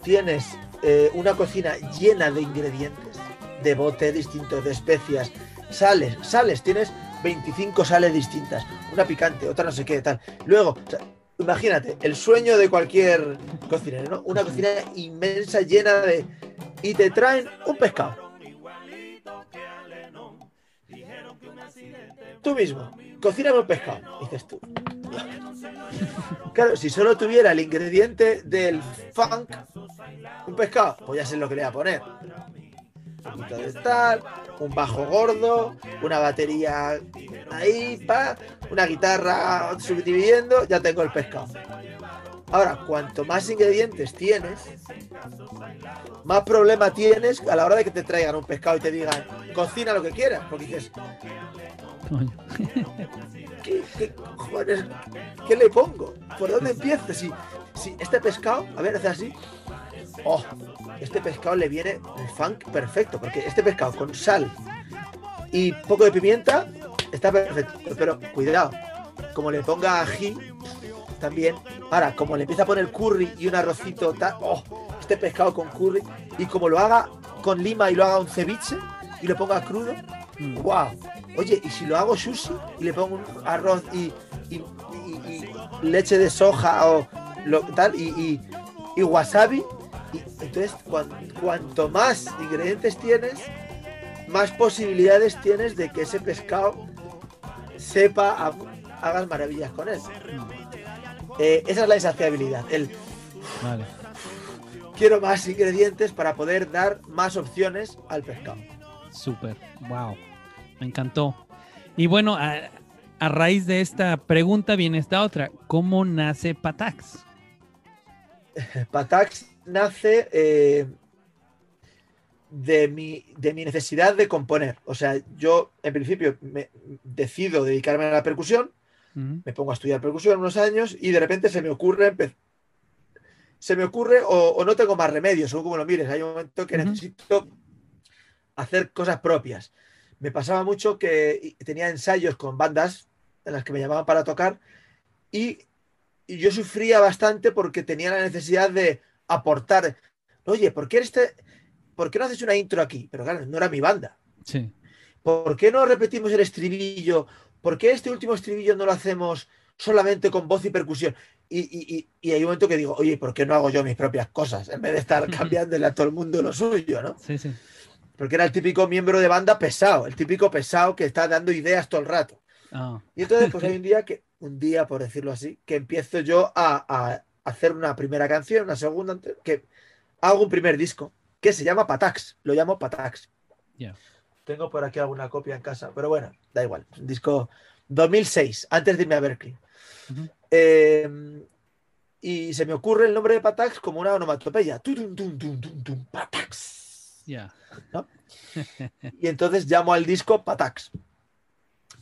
tienes eh, una cocina llena de ingredientes, de bote distintos, de especias, sales, sales, tienes 25 sales distintas, una picante, otra no sé qué, tal. Luego, imagínate, el sueño de cualquier cocinero, ¿no? Una cocina inmensa, llena de... Y te traen un pescado tú mismo, cocíname un pescado, dices tú. Claro, si solo tuviera el ingrediente del funk, un pescado, pues ya sé lo que le voy a poner. Un poquito de tal, un bajo gordo, una batería ahí, pa, una guitarra subdividiendo, ya tengo el pescado. Ahora, cuanto más ingredientes tienes, más problema tienes a la hora de que te traigan un pescado y te digan, cocina lo que quieras. Porque dices, ¿Qué, qué, le pongo? ¿Por dónde empiezo? Si, si este pescado, a ver, hace así. Oh, este pescado le viene el funk perfecto, porque este pescado con sal y poco de pimienta está perfecto. Pero cuidado, como le ponga ají, también. Ahora, como le empieza a poner curry y un arrocito, tal, oh, este pescado con curry, y como lo haga con lima y lo haga un ceviche y lo ponga crudo, wow. Mm. Oye, y si lo hago sushi y le pongo un arroz y, leche de soja o lo, tal y, wasabi, entonces cuanto más ingredientes tienes, más posibilidades tienes de que ese pescado sepa, hagas maravillas con él. Eh, esa es la insaciabilidad. El, Quiero más ingredientes para poder dar más opciones al pescado. Súper, wow, me encantó. Y bueno, a, raíz de esta pregunta viene esta otra. ¿Cómo nace Patax? Patax nace eh, de, mi, de mi necesidad de componer. O sea, yo en principio me decido dedicarme a la percusión, me pongo a estudiar percusión unos años y de repente se me ocurre se me ocurre o, no tengo más remedio, según como lo mires. Hay un momento que necesito hacer cosas propias. Me pasaba mucho que tenía ensayos con bandas en las que me llamaban para tocar y, yo sufría bastante porque tenía la necesidad de aportar. Oye, ¿por qué, este, ¿por qué no haces una intro aquí? Pero claro, no era mi banda. Sí. ¿Por qué no repetimos el estribillo? ¿Por qué este último estribillo no lo hacemos solamente con voz y percusión? Y, y, hay un momento que digo, oye, ¿por qué no hago yo mis propias cosas? En vez de estar cambiándole a todo el mundo lo suyo, ¿no? Sí, sí porque era el típico miembro de banda pesado, el típico pesado que está dando ideas todo el rato. Ah, Y entonces, pues hay un día que, un día, por decirlo así, que empiezo yo a, a hacer una primera canción, una segunda, que hago un primer disco que se llama Patax. Lo llamo Patax. Ya. Tengo por aquí alguna copia en casa, pero bueno, da igual. Un disco 2006, antes de irme a Berkeley. Eh, y se me ocurre el nombre de Patax como una onomatopeya. Tum, tum, tum, tum, Patax. ya. Y entonces llamo al disco Patax.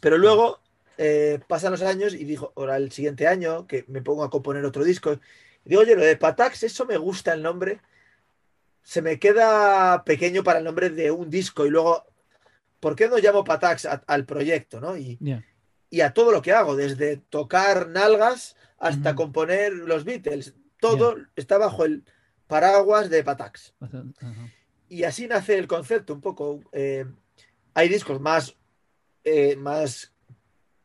Pero luego eh, pasan los años y digo, ahora el siguiente año que me pongo a componer otro disco, y digo, oye, lo de Patax, eso me gusta el nombre. Se me queda pequeño para el nombre de un disco y luego, ¿por qué no llamo Patax a- al proyecto? ¿no? Y, y a todo lo que hago, desde tocar nalgas hasta componer los Beatles. Todo está bajo el paraguas de Patax. Y así nace el concepto un poco. eh, hay discos más, eh, más,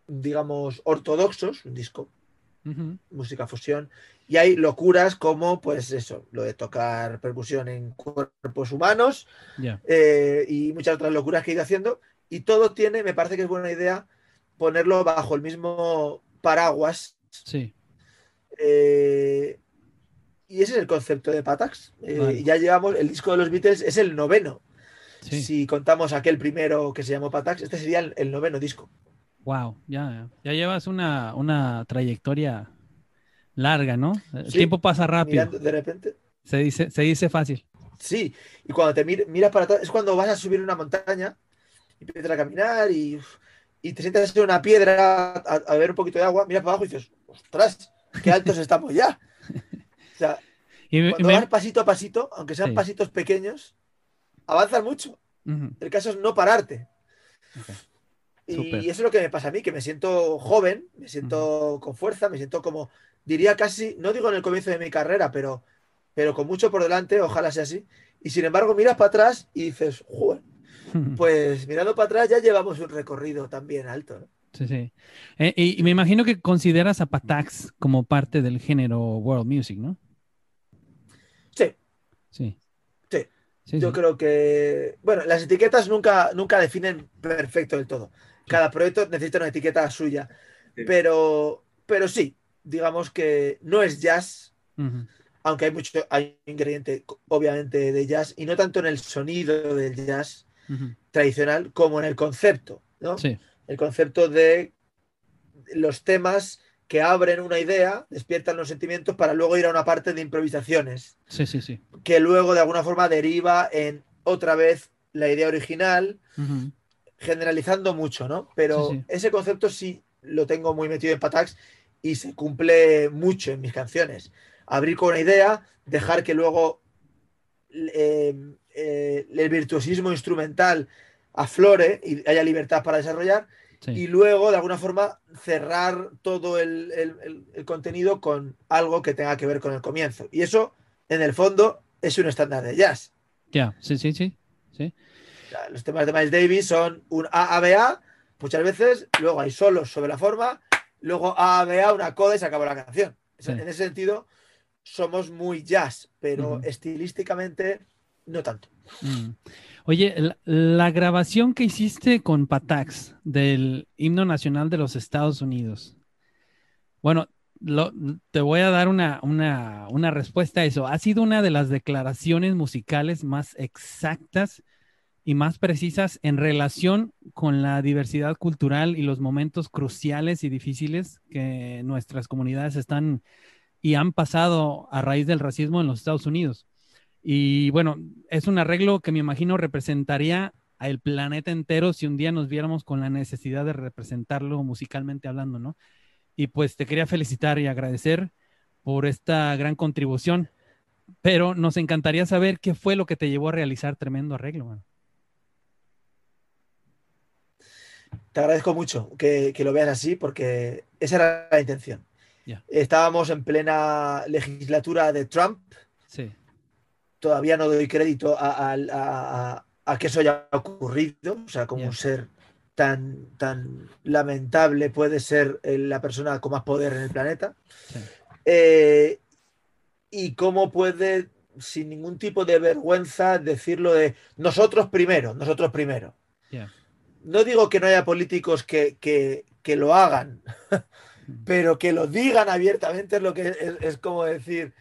digamos, ortodoxos, un disco, música fusión, y hay locuras como, pues eso, lo de tocar percusión en cuerpos humanos eh, y muchas otras locuras que he ido haciendo. Y todo tiene, me parece que es buena idea ponerlo bajo el mismo paraguas. Sí. eh, y ese es el concepto de Patax. Eh, Vale. Ya llevamos, el disco de los Beatles es el noveno. Sí. Si contamos aquel primero que se llamó Patax, este sería el, el noveno disco. Wow, ya, ya llevas una, una trayectoria larga, ¿no? El Sí, tiempo pasa rápido. Mirando de repente. Se dice, se dice fácil. Sí, y cuando te mir- miras para atrás, es cuando vas a subir una montaña y empiezas a caminar y, y te sientas en una piedra a, a ver un poquito de agua, miras para abajo y dices, ostras, qué altos estamos ya. O sea, Y me- cuando me- vas pasito a pasito, aunque sean Sí. pasitos pequeños, avanzas mucho. El caso es no pararte. Y eso es lo que me pasa a mí, que me siento joven, me siento con fuerza, me siento como, diría casi, no digo en el comienzo de mi carrera, pero, pero con mucho por delante, ojalá sea así. Y sin embargo, miras para atrás y dices, "Joder, pues mirando para atrás ya llevamos un recorrido también alto. ¿no? Sí, sí. Eh, y, y me imagino que consideras a Patax como parte del género world music, ¿no? Sí, Sí. Sí. Sí, yo sí. creo que, bueno, las etiquetas nunca, nunca definen perfecto del todo. Cada proyecto necesita una etiqueta suya, Sí. pero, pero sí, digamos que no es jazz, aunque hay mucho, hay ingrediente obviamente de jazz, y no tanto en el sonido del jazz tradicional como en el concepto, ¿no? Sí, El concepto de los temas que abren una idea, despiertan los sentimientos para luego ir a una parte de improvisaciones, sí, sí, sí. que luego de alguna forma deriva en otra vez la idea original, generalizando mucho, ¿no? Pero Sí, sí. ese concepto sí lo tengo muy metido en Patax y se cumple mucho en mis canciones. Abrir con una idea, dejar que luego eh, eh, el virtuosismo instrumental aflore y haya libertad para desarrollar sí. y luego de alguna forma cerrar todo el, el- el- el contenido con algo que tenga que ver con el comienzo. Y eso, en el fondo, es un estándar de jazz. Ya, sí, sí, sí. sí. Los temas de Miles Davis son un AABA, muchas veces, luego hay solos sobre la forma, luego AABA, una coda y se acabó la canción. Sí. En ese sentido, somos muy jazz, pero estilísticamente no tanto. Mm. Oye, la, la grabación que hiciste con Patax del himno nacional de los Estados Unidos. Bueno, lo- te voy a dar una, una, una respuesta a eso. Ha sido una de las declaraciones musicales más exactas y más precisas en relación con la diversidad cultural y los momentos cruciales y difíciles que nuestras comunidades están y han pasado a raíz del racismo en los Estados Unidos. Y bueno, es un arreglo que me imagino representaría al planeta entero si un día nos viéramos con la necesidad de representarlo musicalmente hablando, ¿no? Y pues te quería felicitar y agradecer por esta gran contribución, pero nos encantaría saber qué fue lo que te llevó a realizar tremendo arreglo. mano. Te agradezco mucho que, que lo veas así porque esa era la intención. Estábamos en plena legislatura de Trump. Sí, Todavía no doy crédito a, a- a- a- a que eso haya ocurrido. O sea, como un ser tan, tan lamentable puede ser eh, la persona con más poder en el planeta. sí. Eh, y cómo puede, sin ningún tipo de vergüenza, decirlo de nosotros primero, nosotros primero. ya. No digo que no haya políticos que, que- que lo hagan, pero que lo digan abiertamente es lo que es, como decir,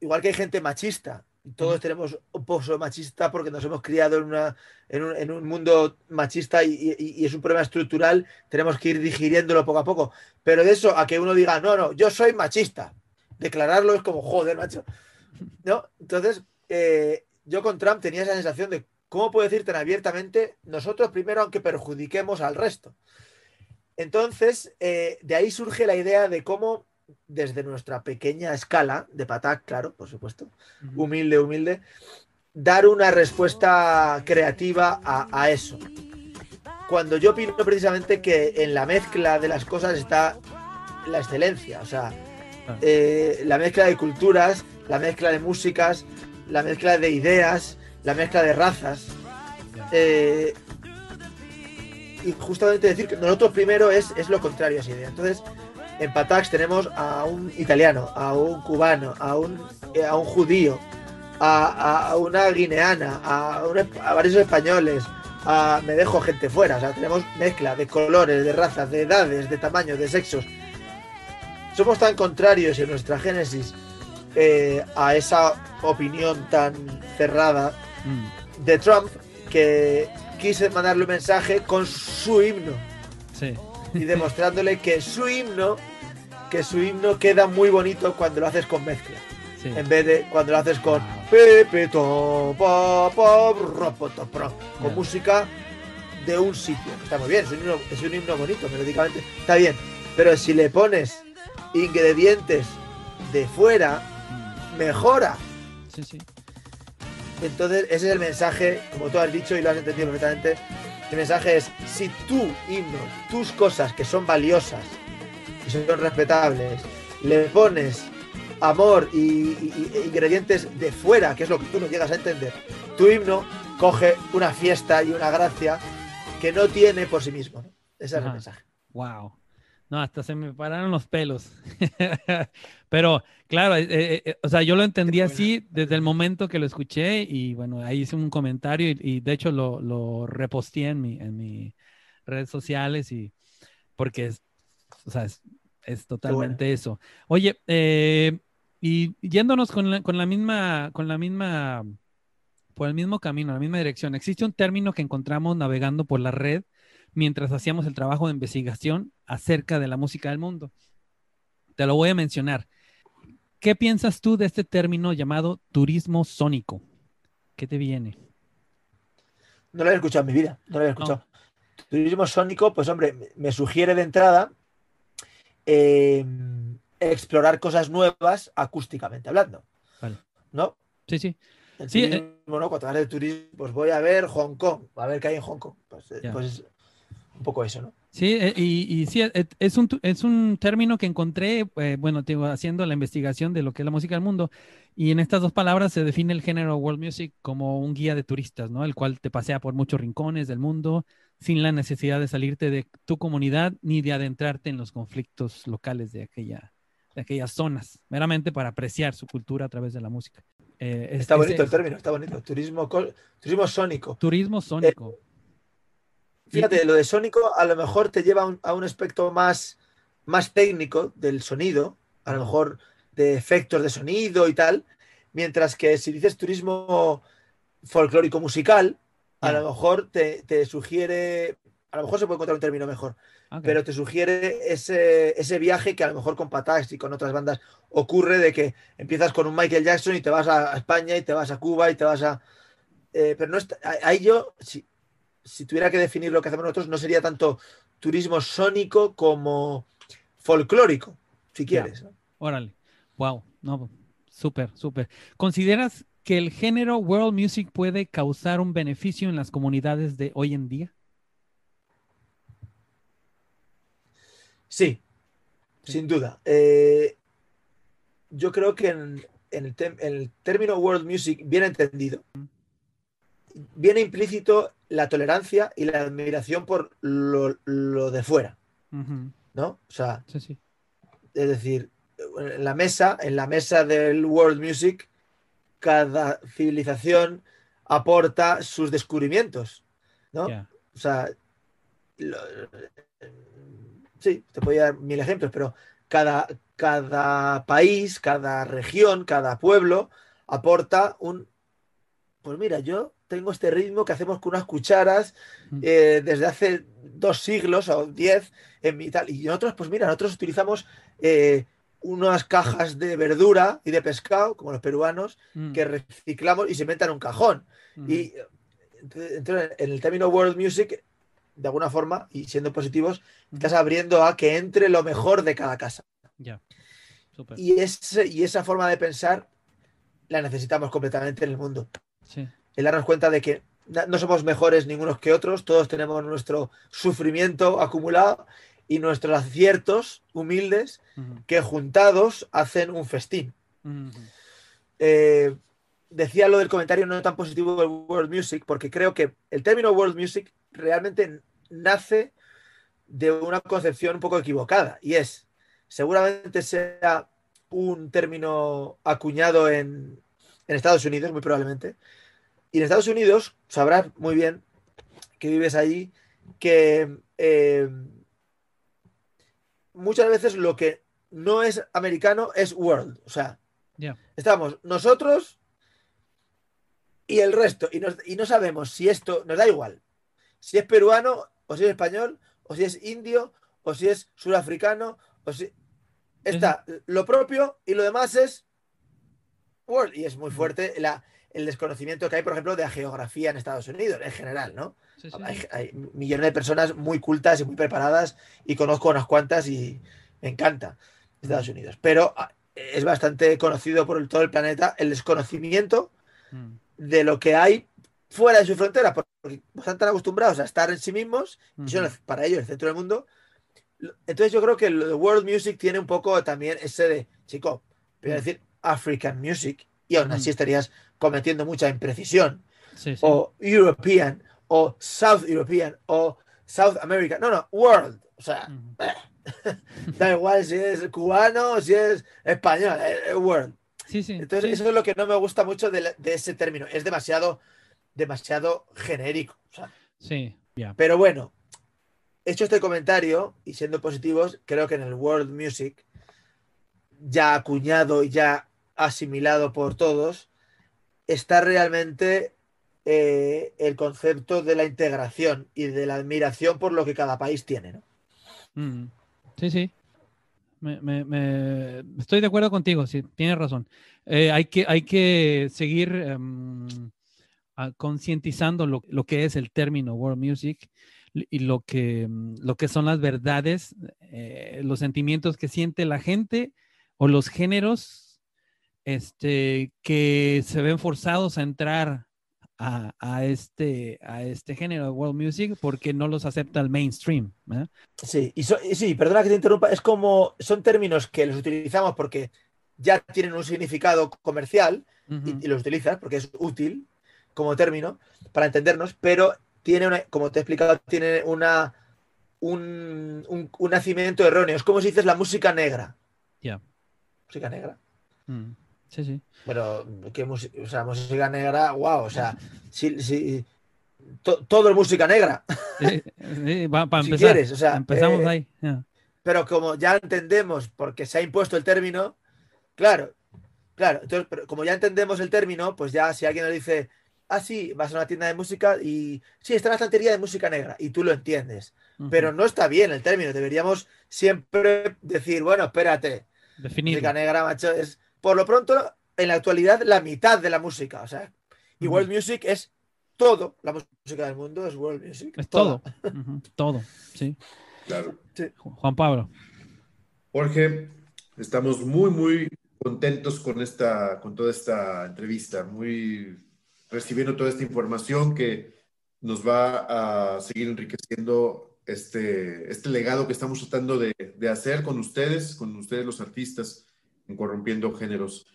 igual que hay gente machista, todos tenemos un pozo machista porque nos hemos criado en, una, en, un, mundo machista y, es un problema estructural, tenemos que ir digiriéndolo poco a poco. Pero de eso a que uno diga, no, no, yo soy machista, declararlo es como, joder, macho. ¿No? Entonces, eh, yo con Trump tenía esa sensación de, ¿cómo puedo decir tan abiertamente nosotros primero aunque perjudiquemos al resto? Entonces, eh, de ahí surge la idea de cómo, desde nuestra pequeña escala, de Patac, claro, por supuesto, humilde, humilde, dar una respuesta creativa a, eso. Cuando yo opino precisamente que en la mezcla de las cosas está la excelencia, o sea, eh, la mezcla de culturas, la mezcla de músicas, la mezcla de ideas, la mezcla de razas. Eh, y justamente decir que nosotros primero es, es lo contrario a esa idea. Entonces, en Patax tenemos a un italiano, a un cubano, a un, eh, a un judío, a, una guineana, a, a, varios españoles, a, me dejo gente fuera. O sea, tenemos mezcla de colores, de razas, de edades, de tamaños, de sexos. Somos tan contrarios en nuestra génesis eh, a esa opinión tan cerrada mm. de Trump que quise mandarle un mensaje con su himno. Y demostrándole que su himno, que su himno queda muy bonito cuando lo haces con mezcla. En vez de cuando lo haces con Pepe con música de un sitio. Está muy bien, es un himno, es un himno bonito, melódicamente. Está bien. Pero si le pones ingredientes de fuera, mm. mejora. Sí, sí. Entonces, ese es el mensaje, como tú has dicho y lo has entendido perfectamente. El mensaje es, si tu himno, tus cosas que son valiosas y son respetables, le pones amor y, ingredientes de fuera, que es lo que tú no llegas a entender, tu himno coge una fiesta y una gracia que no tiene por sí mismo. Ese es el mensaje. Wow. No, hasta se me pararon los pelos. Pero claro, eh, eh, eh, o sea, yo lo entendí así desde el momento que lo escuché y bueno, ahí hice un comentario y, de hecho lo, lo reposté en mi, en mis redes sociales y porque es, o sea, es, totalmente eso. Oye, y yéndonos con la, con la misma, con la misma, por el mismo camino, la misma dirección, existe un término que encontramos navegando por la red mientras hacíamos el trabajo de investigación acerca de la música del mundo. Te lo voy a mencionar. ¿Qué piensas tú de este término llamado turismo sónico? ¿Qué te viene? No lo he escuchado en mi vida, no lo he escuchado. Turismo sónico, pues hombre, me sugiere de entrada em, explorar cosas nuevas acústicamente hablando. Vale. ¿No? Sí, sí. sí, eh, Cuando hablas de turismo, pues voy a ver Hong Kong, a ver qué hay en Hong Kong. Pues, eh, pues un poco eso, ¿no? Sí, eh, y, sí, eh, es un, es un término que encontré, eh, bueno, haciendo la investigación de lo que es la música del mundo, y en estas dos palabras se define el género world music como un guía de turistas, ¿no? El cual te pasea por muchos rincones del mundo sin la necesidad de salirte de tu comunidad ni de adentrarte en los conflictos locales de, aquella, de aquellas zonas, meramente para apreciar su cultura a través de la música. está bonito el término, está bonito. Turismo, turismo sónico. Turismo sónico. Fíjate, lo de sónico a lo mejor te lleva a un, aspecto más, más técnico del sonido, a lo mejor de efectos de sonido y tal, mientras que si dices turismo folclórico musical, a lo mejor te, sugiere, a lo mejor se puede encontrar un término mejor, pero te sugiere ese, ese, viaje que a lo mejor con Patax y con otras bandas ocurre de que empiezas con un Michael Jackson y te vas a, España y te vas a Cuba y te vas a... Eh, pero no está, ahí yo, si, si tuviera que definir lo que hacemos nosotros, no sería tanto turismo sónico como folclórico, si quieres. Órale. Wow. No, súper, súper. ¿Consideras que el género world music puede causar un beneficio en las comunidades de hoy en día? Sí, sin duda. Eh, yo creo que en, el el término world music, bien entendido, viene implícito la tolerancia y la admiración por lo, de fuera. ¿No? O sea, es decir, en la mesa, en la mesa del World Music, cada civilización aporta sus descubrimientos. ¿no? O sea, sí, te podía dar mil ejemplos, pero cada, cada país, cada región, cada pueblo aporta un, pues mira, yo tengo este ritmo que hacemos con unas cucharas Mm. eh, desde hace dos siglos o diez en mi tal. Y nosotros, pues mira, nosotros utilizamos eh, unas cajas de verdura y de pescado, como los peruanos, Mm, que reciclamos y se inventan un cajón. mm, Y eh, entonces, en el término world music, de alguna forma, y siendo positivos, estás abriendo a que entre lo mejor de cada casa. Y, ese, y esa forma de pensar la necesitamos completamente en el mundo. Sí. El darnos cuenta de que no somos mejores ningunos que otros, todos tenemos nuestro sufrimiento acumulado y nuestros aciertos humildes que juntados hacen un festín. Eh, decía lo del comentario no tan positivo del world music porque creo que el término world music realmente nace de una concepción un poco equivocada y es seguramente sea un término acuñado en, en Estados Unidos muy probablemente y en Estados Unidos sabrás muy bien que vives allí que eh, muchas veces lo que no es americano es world o sea Ya. Estamos nosotros y el resto. Y, nos- y no sabemos si esto nos da igual. Si es peruano, o si es español, o si es indio, o si es surafricano, o si. Está lo propio y lo demás es. World. Y es muy fuerte la- el desconocimiento que hay, por ejemplo, de la geografía en Estados Unidos, en general, ¿no? Sí, sí, Hay, millones de personas muy cultas y muy preparadas y conozco unas cuantas y me encanta Estados Unidos. Pero ah, es bastante conocido por el- todo el planeta el desconocimiento Mm, de lo que hay fuera de su frontera, porque están tan acostumbrados a estar en sí mismos y son para ellos el centro del mundo. Entonces yo creo que de World Music tiene un poco también ese de, chico, voy a Mm. decir African Music y aún así Ujú. estarías cometiendo mucha imprecisión Sí, sí. o European, o South European, o South American. No, no, World. O sea, da igual si es cubano si es español, eh, eh, World. Sí. Entonces, eso es lo que no me gusta mucho de, la- de ese término. Es demasiado, demasiado genérico. o sea. Sí, ya. Pero bueno, hecho este comentario y siendo positivos, creo que en el World Music, ya acuñado y ya asimilado por todos, está realmente eh, el concepto de la integración y de la admiración por lo que cada país tiene. ¿no? Mm, Sí, sí. Estoy de acuerdo contigo, sí, tienes razón. Eh, hay, que, hay que seguir em, concientizando lo, lo que es el término world music y lo que, mm, lo que son las verdades, eh, los sentimientos que siente la gente o los géneros este, que se ven forzados a entrar a, a este, a este género de world music porque no los acepta el mainstream. ¿eh? Sí, y, so- y sí, perdona que te interrumpa, es como, son términos que los utilizamos porque ya tienen un significado comercial y, y los utilizas porque es útil como término para entendernos, pero tiene una, como te he explicado, tiene una un, un- un nacimiento erróneo. Es como si dices la música negra. Ya. Música negra. Mm, Sí, sí. Pero, ¿qué música? O sea, música negra, wow, o sea, si- to- todo es música negra, Sí, sí, para si empezar. quieres. O sea, empezamos eh, ahí. pero como ya entendemos, porque se ha impuesto el término, claro, claro, entonces, pero como ya entendemos el término, pues ya si alguien nos dice, ah, sí, vas a una tienda de música y sí, está en la estantería de música negra, y tú lo entiendes, pero no está bien el término, deberíamos siempre decir, bueno, espérate, Definido. música negra, macho, es, por lo pronto, en la actualidad, la mitad de la música, o sea, y world music es todo, la música del mundo es world music. Es toda. todo. Todo. Sí. Claro. Ju- Juan Pablo. Jorge, estamos muy, muy contentos con esta, con toda esta entrevista, muy recibiendo toda esta información que nos va a seguir enriqueciendo este, este legado que estamos tratando de, de hacer con ustedes, con ustedes los artistas en Corrompiendo Géneros.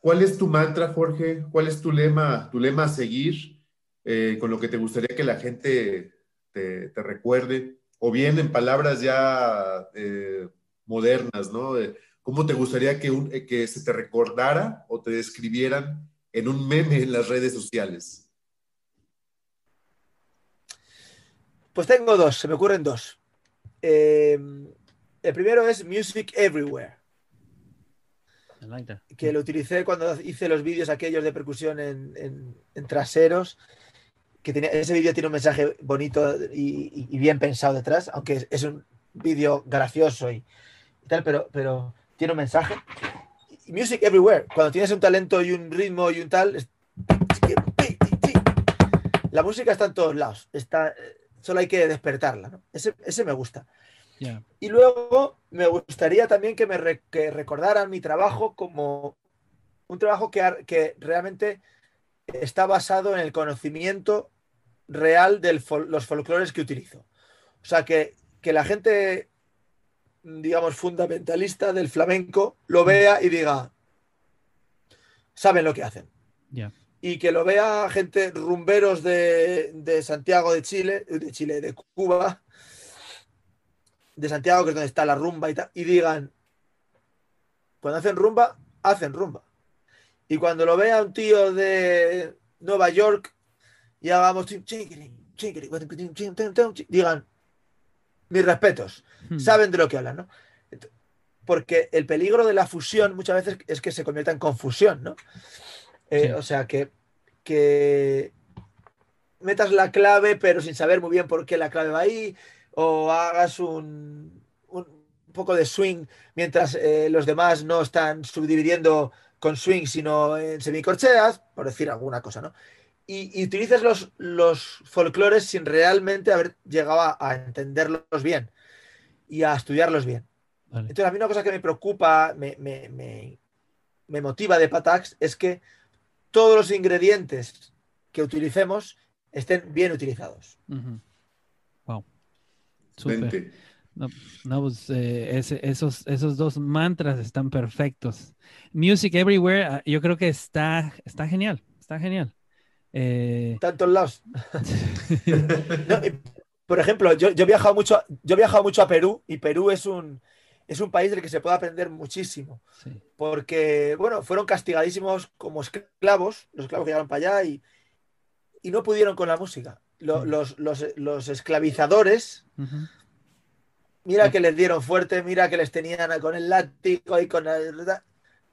¿Cuál es tu mantra, Jorge? ¿Cuál es tu lema, tu lema a seguir eh, con lo que te gustaría que la gente te, te recuerde? O bien en palabras ya eh, modernas, ¿no? ¿Cómo te gustaría que, un- que se te recordara o te describieran en un meme en las redes sociales? Pues tengo dos, se me ocurren dos. Eh, El primero es Music Everywhere. Que lo utilicé cuando hice los vídeos aquellos de percusión en, en- en traseros. Que tenía, ese vídeo tiene un mensaje bonito y, y- bien pensado detrás, aunque es, es un vídeo gracioso y, y tal, pero, pero tiene un mensaje. Music Everywhere, cuando tienes un talento y un ritmo y un tal, es- la música está en todos lados, está, solo hay que despertarla. ¿no? Ese, ese me gusta. Yeah. Y luego me gustaría también que me re- que recordaran mi trabajo como un trabajo que, que realmente está basado en el conocimiento real de los folclores que utilizo. O sea, que, que la gente, digamos, fundamentalista del flamenco lo vea y diga, saben lo que hacen. Yeah. Y que lo vea gente rumberos de, de Santiago de Chile, de Chile, de Cuba, de Santiago, que es donde está la rumba y tal, y digan, cuando hacen rumba, hacen rumba. Y cuando lo vea un tío de Nueva York y hagamos digan, mis respetos, Hmm. saben de lo que hablan, ¿no? Porque el peligro de la fusión muchas veces es que se convierta en confusión, ¿no? Eh, Sí. O sea, que, que metas la clave, pero sin saber muy bien por qué la clave va ahí, o hagas un, un poco de swing mientras eh, los demás no están subdividiendo con swing, sino en semicorcheas, por decir alguna cosa, ¿no? Y, y utilices los, los folclores sin realmente haber llegado a, a entenderlos bien y a estudiarlos bien. Vale. Entonces, a mí una cosa que me preocupa, me, me- me- me motiva de Patax es que todos los ingredientes que utilicemos estén bien utilizados. Súper. No, no, pues eh, ese- esos, esos dos mantras están perfectos. Music Everywhere, ah, yo creo que está, está genial, está genial. Eh, Tantos lados. No, por ejemplo, yo, yo he viajado mucho, yo he viajado mucho a Perú y Perú es un, es un país del que se puede aprender muchísimo. sí. Porque, bueno, fueron castigadísimos como esclavos, los esclavos que llegaron para allá y, y no pudieron con la música. Lo- los, los, los esclavizadores, mira que les dieron fuerte, mira que les tenían con el látigo y con el...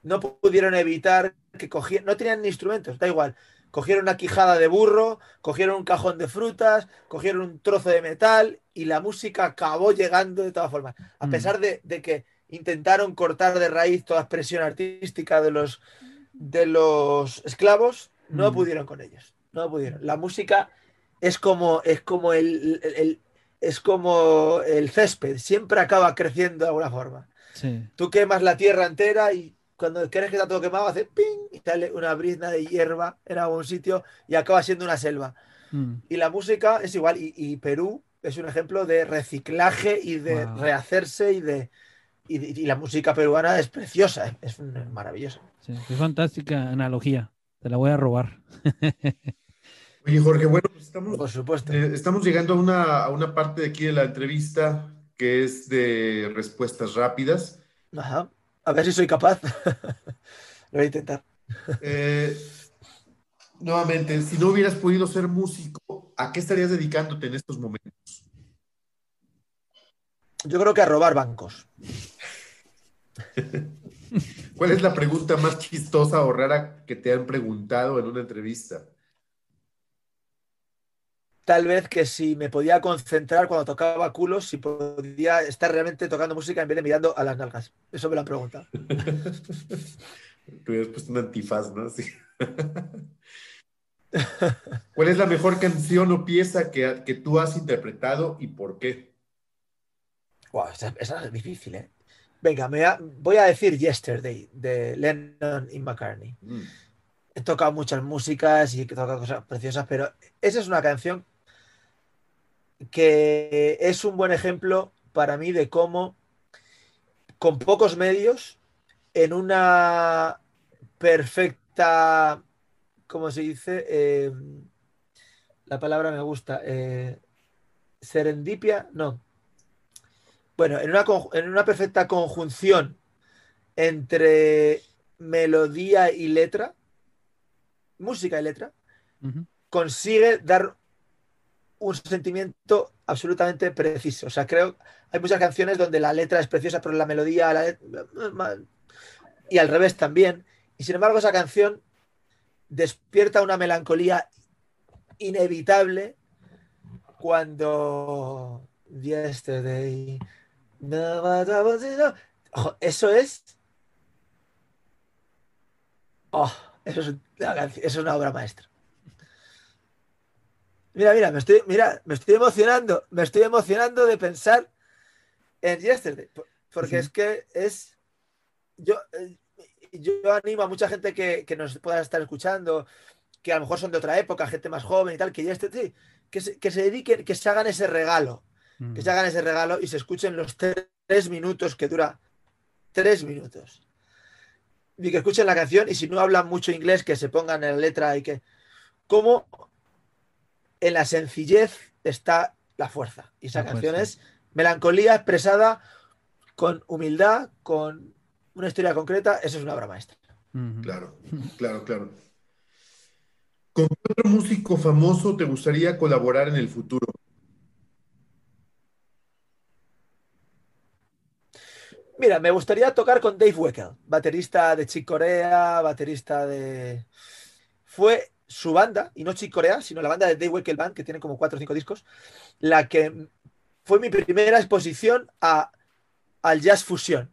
No pudieron evitar que cogieran, no tenían ni instrumentos, da igual. Cogieron una quijada de burro, cogieron un cajón de frutas, cogieron un trozo de metal y la música acabó llegando de todas formas. A Mm. pesar de, de que intentaron cortar de raíz toda expresión artística de los, de los esclavos, no Mm. pudieron con ellos. No pudieron. La música es como, es como el, el- el- es como el césped, siempre acaba creciendo de alguna forma. Sí. Tú quemas la tierra entera y cuando crees que está todo quemado, hace ping y sale una brizna de hierba en algún sitio y acaba siendo una selva. Mm. Y la música es igual. Y, y Perú es un ejemplo de reciclaje y de Wow. rehacerse y de. Y, y la música peruana es preciosa, es maravillosa. Sí, qué fantástica analogía. Te la voy a robar. Oye, Jorge, bueno, pues estamos, Por supuesto. eh, estamos llegando a una, a una parte de aquí de la entrevista que es de respuestas rápidas. Ajá. A ver si soy capaz. Lo voy a intentar. Eh, nuevamente, si no hubieras podido ser músico, ¿a qué estarías dedicándote en estos momentos? Yo creo que a robar bancos. ¿Cuál es la pregunta más chistosa o rara que te han preguntado en una entrevista? Tal vez que si me podía concentrar cuando tocaba culos, si podía estar realmente tocando música en vez de mirando a las nalgas. Eso me lo han preguntado. Te hubieras puesto un antifaz, ¿no? Sí. ¿Cuál es la mejor canción o pieza que, que tú has interpretado y por qué? Guau, esa, esa es difícil, ¿eh? Venga, me voy a decir Yesterday de Lennon y McCartney. Mm, He tocado muchas músicas y he tocado cosas preciosas, pero esa es una canción que es un buen ejemplo para mí de cómo con pocos medios, en una perfecta, ¿cómo se dice? Eh, la palabra me gusta. eh, serendipia, no. Bueno, en una, en una perfecta conjunción entre melodía y letra, música y letra, consigue dar un sentimiento absolutamente preciso. O sea, creo, hay muchas canciones donde la letra es preciosa, pero la melodía, la y al revés también. Y sin embargo, esa canción despierta una melancolía inevitable cuando Yesterday. eso es. Oh, eso es, eso es una obra maestra. Mira, mira, me estoy, mira, me estoy emocionando, me estoy emocionando de pensar en Yesterday, por- porque Sí. es que es, yo, eh, yo animo a mucha gente que, que nos pueda estar escuchando, que a lo mejor son de otra época, gente más joven y tal, que Yesterday, que se, que se dediquen, que se hagan ese regalo, Mm. que se hagan ese regalo y se escuchen los tre- tres minutos que dura tres minutos. Y que escuchen la canción y si no hablan mucho inglés, que se pongan en la letra y que... Cómo en la sencillez está la fuerza. Y esa La canción fuerza. es melancolía expresada con humildad, con una historia concreta. Eso es una obra maestra. Claro, claro, claro. ¿Con qué otro músico famoso te gustaría colaborar en el futuro? Mira, me gustaría tocar con Dave Weckl, baterista de Chick Corea, baterista de... Fue su banda, y no Chick Corea, sino la banda de Dave Weckl Band, que tiene como cuatro o cinco discos, la que fue mi primera exposición a, al jazz fusión.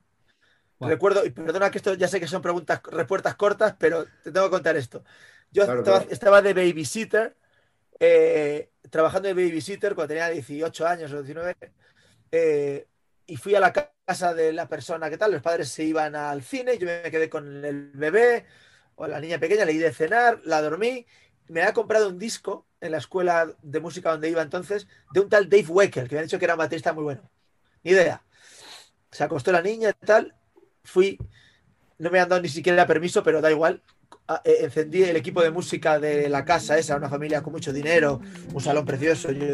Wow. Recuerdo, y perdona que esto ya sé que son preguntas, respuestas cortas, pero te tengo que contar esto. Yo Claro, estaba, claro. estaba de babysitter, eh, trabajando de babysitter cuando tenía 18 años o 19, eh, y fui a la ca- casa de la persona que tal, los padres se iban al cine, yo me quedé con el bebé o la niña pequeña, le di de cenar, la dormí, me había comprado un disco en la escuela de música donde iba entonces, de un tal Dave Weckl, que me han dicho que era un baterista muy bueno. Ni idea. Se acostó la niña y tal, fui, no me han dado ni siquiera permiso, pero da igual. eh, Encendí el equipo de música de la casa esa, una familia con mucho dinero, un salón precioso. Yo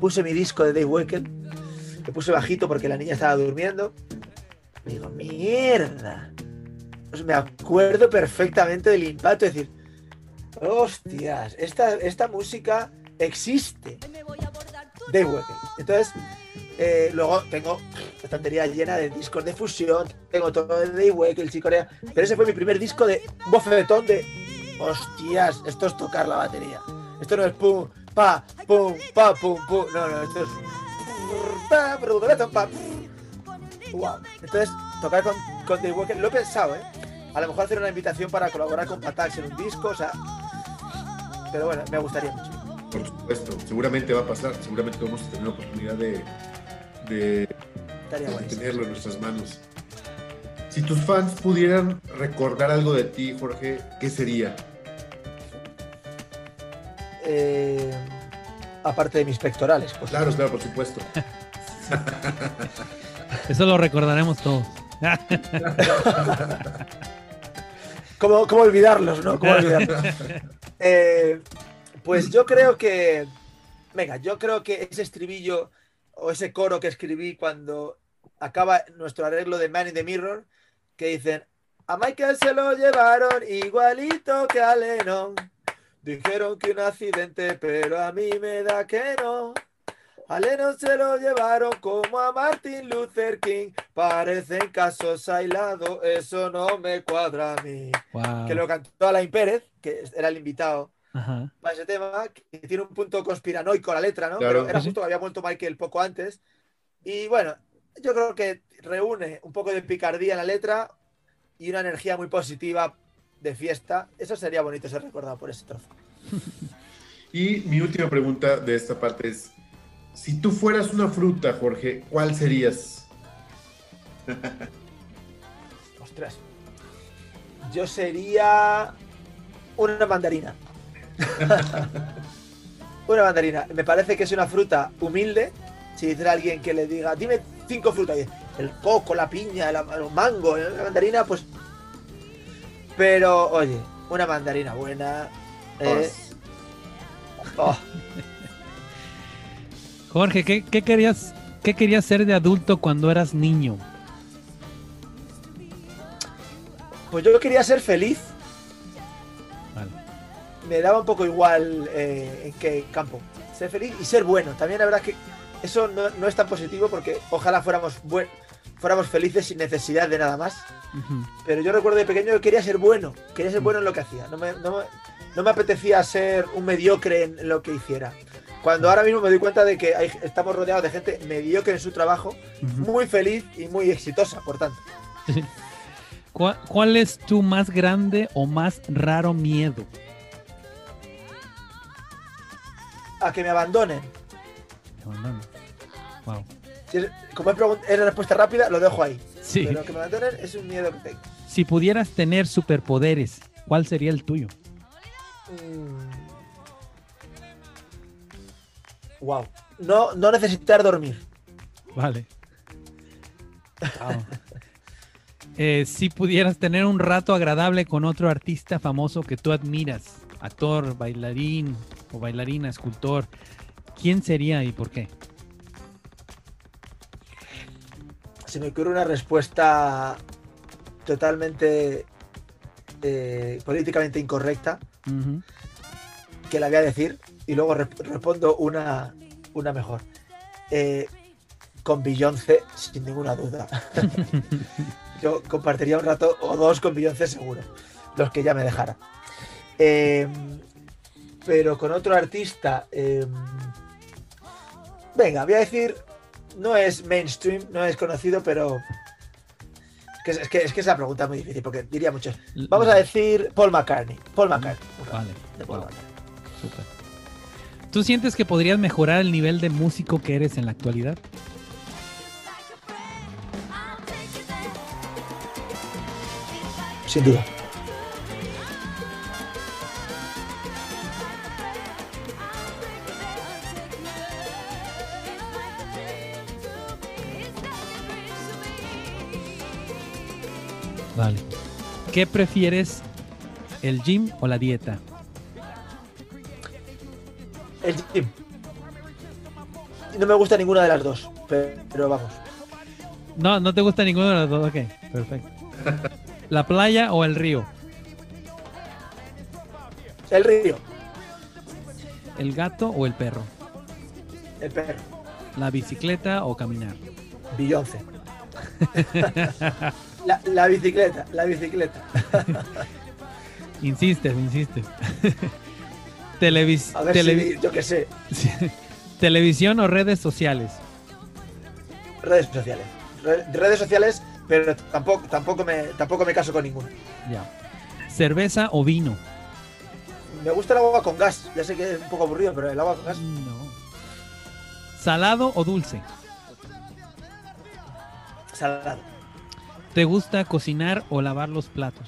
puse mi disco de Dave Weckl, le puse bajito porque la niña estaba durmiendo. Digo, mierda. Pues me acuerdo perfectamente del impacto, es decir, hostias, esta, esta música existe. Dave Weckl. Entonces, eh, luego tengo estantería llena de discos de fusión, tengo todo de Dave Weckl, Chick Corea, pero ese fue mi primer disco de bofetón de hostias, esto es tocar la batería. Esto no es pum, pa, pum, pa, pum, pum. No, no, esto es. Wow. Entonces, tocar con, con Dave Weckl, lo he pensado, ¿eh? A lo mejor hacer una invitación para colaborar con Patax en un disco, o sea. Pero bueno, me gustaría mucho. Por supuesto, seguramente va a pasar, seguramente vamos a tener la oportunidad de, de tenerlo en nuestras manos. Si tus fans pudieran recordar algo de ti, Jorge, ¿qué sería? Eh, aparte de mis pectorales, pues. Claro, claro, por supuesto. Eso lo recordaremos todos. ¿Cómo, cómo olvidarlos, no? ¿Cómo olvidarlos? Eh, pues yo creo que. Venga, yo creo que ese estribillo o ese coro que escribí cuando acaba nuestro arreglo de Man in the Mirror, que dicen: A Michael se lo llevaron igualito que a Lennon. Dijeron que un accidente, pero a mí me da que no. A Lennon se lo llevaron como a Martin Luther King. Parecen casos aislados, eso no me cuadra a mí Wow. que lo cantó Alain Pérez, que era el invitado Ajá. para ese tema, que tiene un punto conspiranoico la letra, ¿no? Claro. Pero era justo que había muerto Michael poco antes. Y bueno, yo creo que reúne un poco de picardía en la letra y una energía muy positiva de fiesta. Eso sería bonito ser recordado por ese trozo. Y mi última pregunta de esta parte es, si tú fueras una fruta, Jorge, ¿cuál serías? Ostras. Yo sería una mandarina. una mandarina. Me parece que es una fruta humilde. Si dice alguien que le diga, dime cinco frutas, el coco, la piña, el mango, la mandarina, pues. Pero, oye, una mandarina buena. eh, oh, Jorge, ¿qué, qué querías, ¿qué querías ser de adulto cuando eras niño? pues yo quería ser feliz. Vale. Me daba un poco igual eh, en qué campo. Ser feliz y ser bueno. También la verdad que eso no, no es tan positivo porque ojalá fuéramos, buen, fuéramos felices sin necesidad de nada más. Pero yo recuerdo de pequeño que quería ser bueno. Quería ser bueno en lo que hacía. No me, no me- no me apetecía ser un mediocre en lo que hiciera. Cuando ahora mismo me doy cuenta de que hay- estamos rodeados de gente mediocre en su trabajo, muy feliz y muy exitosa, por tanto. ¿Cuál, cuál es tu más grande o más raro miedo? A que me abandonen. Abandono. Wow. Si es- como es, la respuesta rápida, lo dejo ahí. Sí. Pero que me abandonen es un miedo que tengo. Si pudieras tener superpoderes, ¿cuál sería el tuyo? Wow. No, no necesitar dormir. Vale. Wow. Eh, si pudieras tener un rato agradable con otro artista famoso que tú admiras, actor, bailarín o bailarina, escultor, ¿quién sería y por qué? Se me ocurre una respuesta totalmente eh, políticamente incorrecta que la voy a decir y luego rep- respondo una, una mejor. Eh, con Beyoncé, sin ninguna duda. Yo compartiría un rato o dos con Beyoncé seguro, los que ya me dejara. Eh, pero con otro artista, eh, venga, voy a decir, no es mainstream, no es conocido, pero es que, es que, es esa pregunta muy difícil porque diría muchos. Vamos a decir Paul McCartney. Paul McCartney. Vale. de Paul Wow. McCartney. ¿Tú sientes que podrías mejorar el nivel de músico que eres en la actualidad? Sin duda. Vale. ¿Qué prefieres, el gym o la dieta? El. No me gusta ninguna de las dos, pero, pero vamos. No, no te gusta ninguno de los dos. Ok, perfecto. ¿La playa o el río? El río, ¿El gato o el perro? el perro, ¿La bicicleta o caminar? Beyoncé. La, la bicicleta, la bicicleta. Insistes, insistes. Televis- A ver televi- si, yo qué sé, Sí. ¿Televisión o redes sociales? redes sociales. Re- redes sociales, pero tampoco, tampoco, me, tampoco me caso con ninguno. Ya. ¿Cerveza o vino? Me gusta el agua con gas. Ya sé que es un poco aburrido, pero el agua con gas. No. ¿Salado o dulce? Salado. ¿Te gusta cocinar o lavar los platos?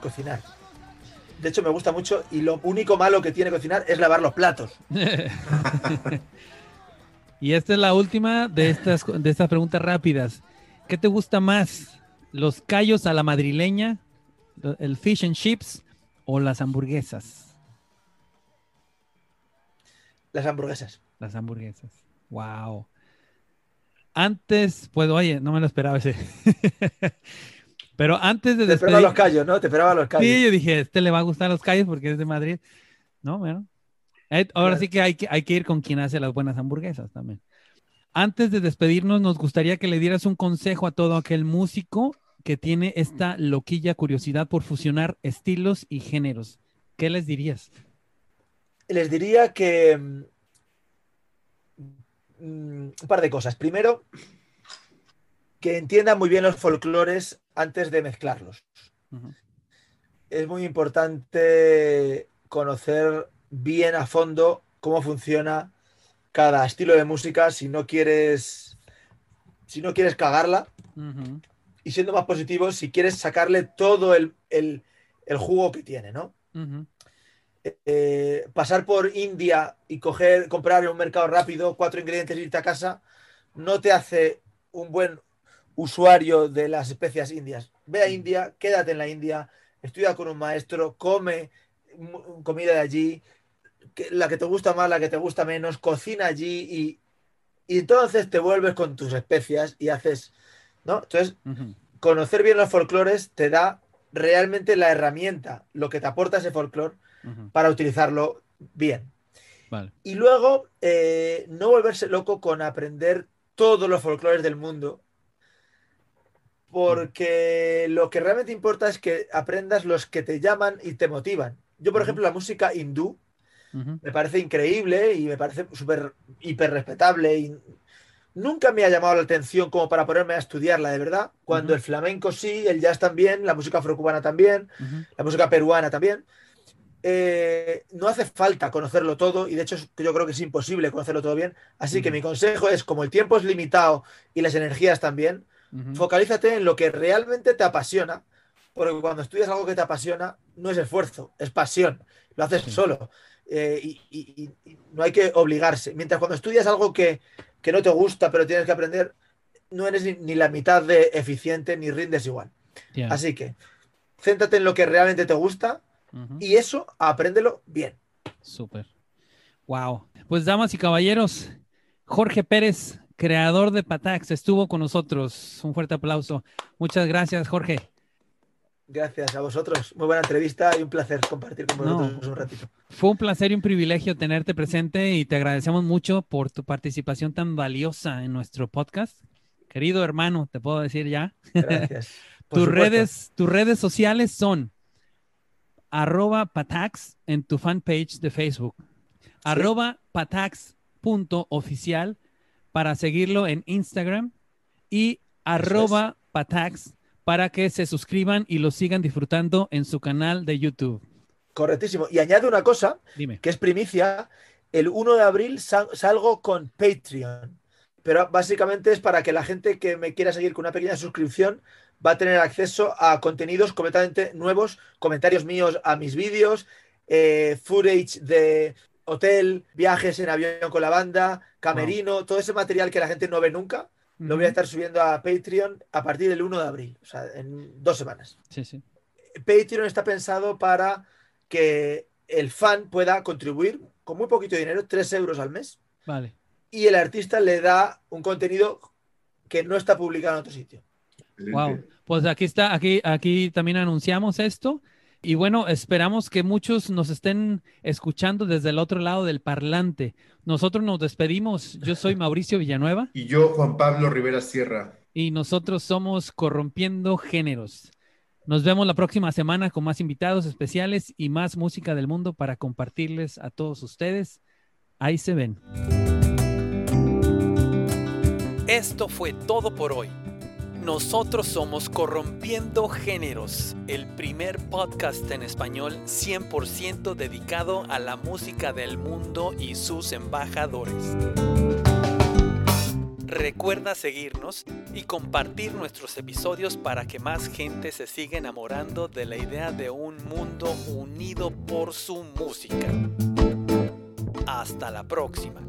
Cocinar. De hecho, me gusta mucho y lo único malo que tiene cocinar es lavar los platos. y esta es la última de estas, de estas preguntas rápidas. ¿Qué te gusta más? ¿Los callos a la madrileña? ¿El fish and chips? ¿O las hamburguesas? Las hamburguesas. Las hamburguesas. Wow. Antes, pues oye, no me lo esperaba ese. Pero antes de Te esperaba despedir. los callos, ¿no? Te esperaba los callos. Sí, yo dije, este le va a gustar los callos porque es de Madrid. No, bueno. Eh, Ahora Claro. sí que hay, que hay que ir con quien hace las buenas hamburguesas también. Antes de despedirnos, nos gustaría que le dieras un consejo a todo aquel músico que tiene esta loquilla curiosidad por fusionar estilos y géneros. ¿Qué les dirías? Les diría que. mm, un par de cosas. Primero, que entiendan muy bien los folclores antes de mezclarlos. Es muy importante conocer bien a fondo cómo funciona cada estilo de música si no quieres. Si no quieres cagarla. Y siendo más positivo, si quieres sacarle todo el, el- el jugo que tiene, ¿no? Eh, pasar por India y coger, comprar en un mercado rápido cuatro ingredientes y irte a casa, no te hace un buen usuario de las especias indias. Ve a India, quédate en la India, estudia con un maestro, come comida de allí, la que te gusta más, la que te gusta menos, cocina allí y, y entonces te vuelves con tus especias y haces, ¿no? Entonces, conocer bien los folclores te da realmente la herramienta, lo que te aporta ese folclore para utilizarlo bien. Vale. Y luego, eh, no volverse loco con aprender todos los folclores del mundo. Porque lo que realmente importa es que aprendas los que te llaman y te motivan. Yo, por Ujú. ejemplo, la música hindú Ujú. me parece increíble y me parece súper hiper respetable. Y nunca me ha llamado la atención como para ponerme a estudiarla de verdad. Cuando Ujú. el flamenco sí, el jazz también, la música afrocubana también, la música peruana también. Eh, no hace falta conocerlo todo y de hecho yo creo que es imposible conocerlo todo bien. Así que mi consejo es, como el tiempo es limitado y las energías también, Focalízate en lo que realmente te apasiona, porque cuando estudias algo que te apasiona, no es esfuerzo, es pasión, lo haces Sí. solo eh, y, y- y- y no hay que obligarse. Mientras cuando estudias algo que, que no te gusta, pero tienes que aprender, no eres ni, ni la mitad de eficiente ni rindes igual. Así que céntrate en lo que realmente te gusta y eso apréndelo bien. Súper. Wow. Pues damas y caballeros, Jorge Pérez, creador de Patax, estuvo con nosotros. Un fuerte aplauso. Muchas gracias, Jorge. Gracias a vosotros. Muy buena entrevista y un placer compartir con No. vosotros un ratito. Fue un placer y un privilegio tenerte presente y te agradecemos mucho por tu participación tan valiosa en nuestro podcast. Querido hermano, te puedo decir ya. Gracias. Tus supuesto. redes, tus redes sociales son arroba patax en tu fanpage de Facebook, arroba patax.oficial para seguirlo en Instagram y arroba patax para que se suscriban y lo sigan disfrutando en su canal de YouTube. Correctísimo. Y añade una cosa, Dime. que es primicia. El 1 de abril sal- salgo con Patreon. Pero básicamente es para que la gente que me quiera seguir con una pequeña suscripción va a tener acceso a contenidos completamente nuevos, comentarios míos a mis vídeos, eh, footage de hotel, viajes en avión con la banda, camerino, todo ese material que la gente no ve nunca, lo voy a estar subiendo a Patreon a partir del 1 de abril, o sea, en dos semanas. Sí, sí. Patreon está pensado para que el fan pueda contribuir con muy poquito dinero, 3 euros al mes, Vale. y el artista le da un contenido que no está publicado en otro sitio. Wow. Pues aquí está, aquí, aquí también anunciamos esto. Y bueno, esperamos que muchos nos estén escuchando desde el otro lado del parlante. Nosotros nos despedimos. Yo soy Mauricio Villanueva Y yo, Juan Pablo Rivera Sierra. y nosotros somos Corrompiendo Géneros. Nos vemos la próxima semana con más invitados especiales y más música del mundo para compartirles a todos ustedes. Ahí se ven. Esto fue todo por hoy. Nosotros somos Corrompiendo Géneros, el primer podcast en español 100% dedicado a la música del mundo y sus embajadores. Recuerda seguirnos y compartir nuestros episodios para que más gente se siga enamorando de la idea de un mundo unido por su música. Hasta la próxima.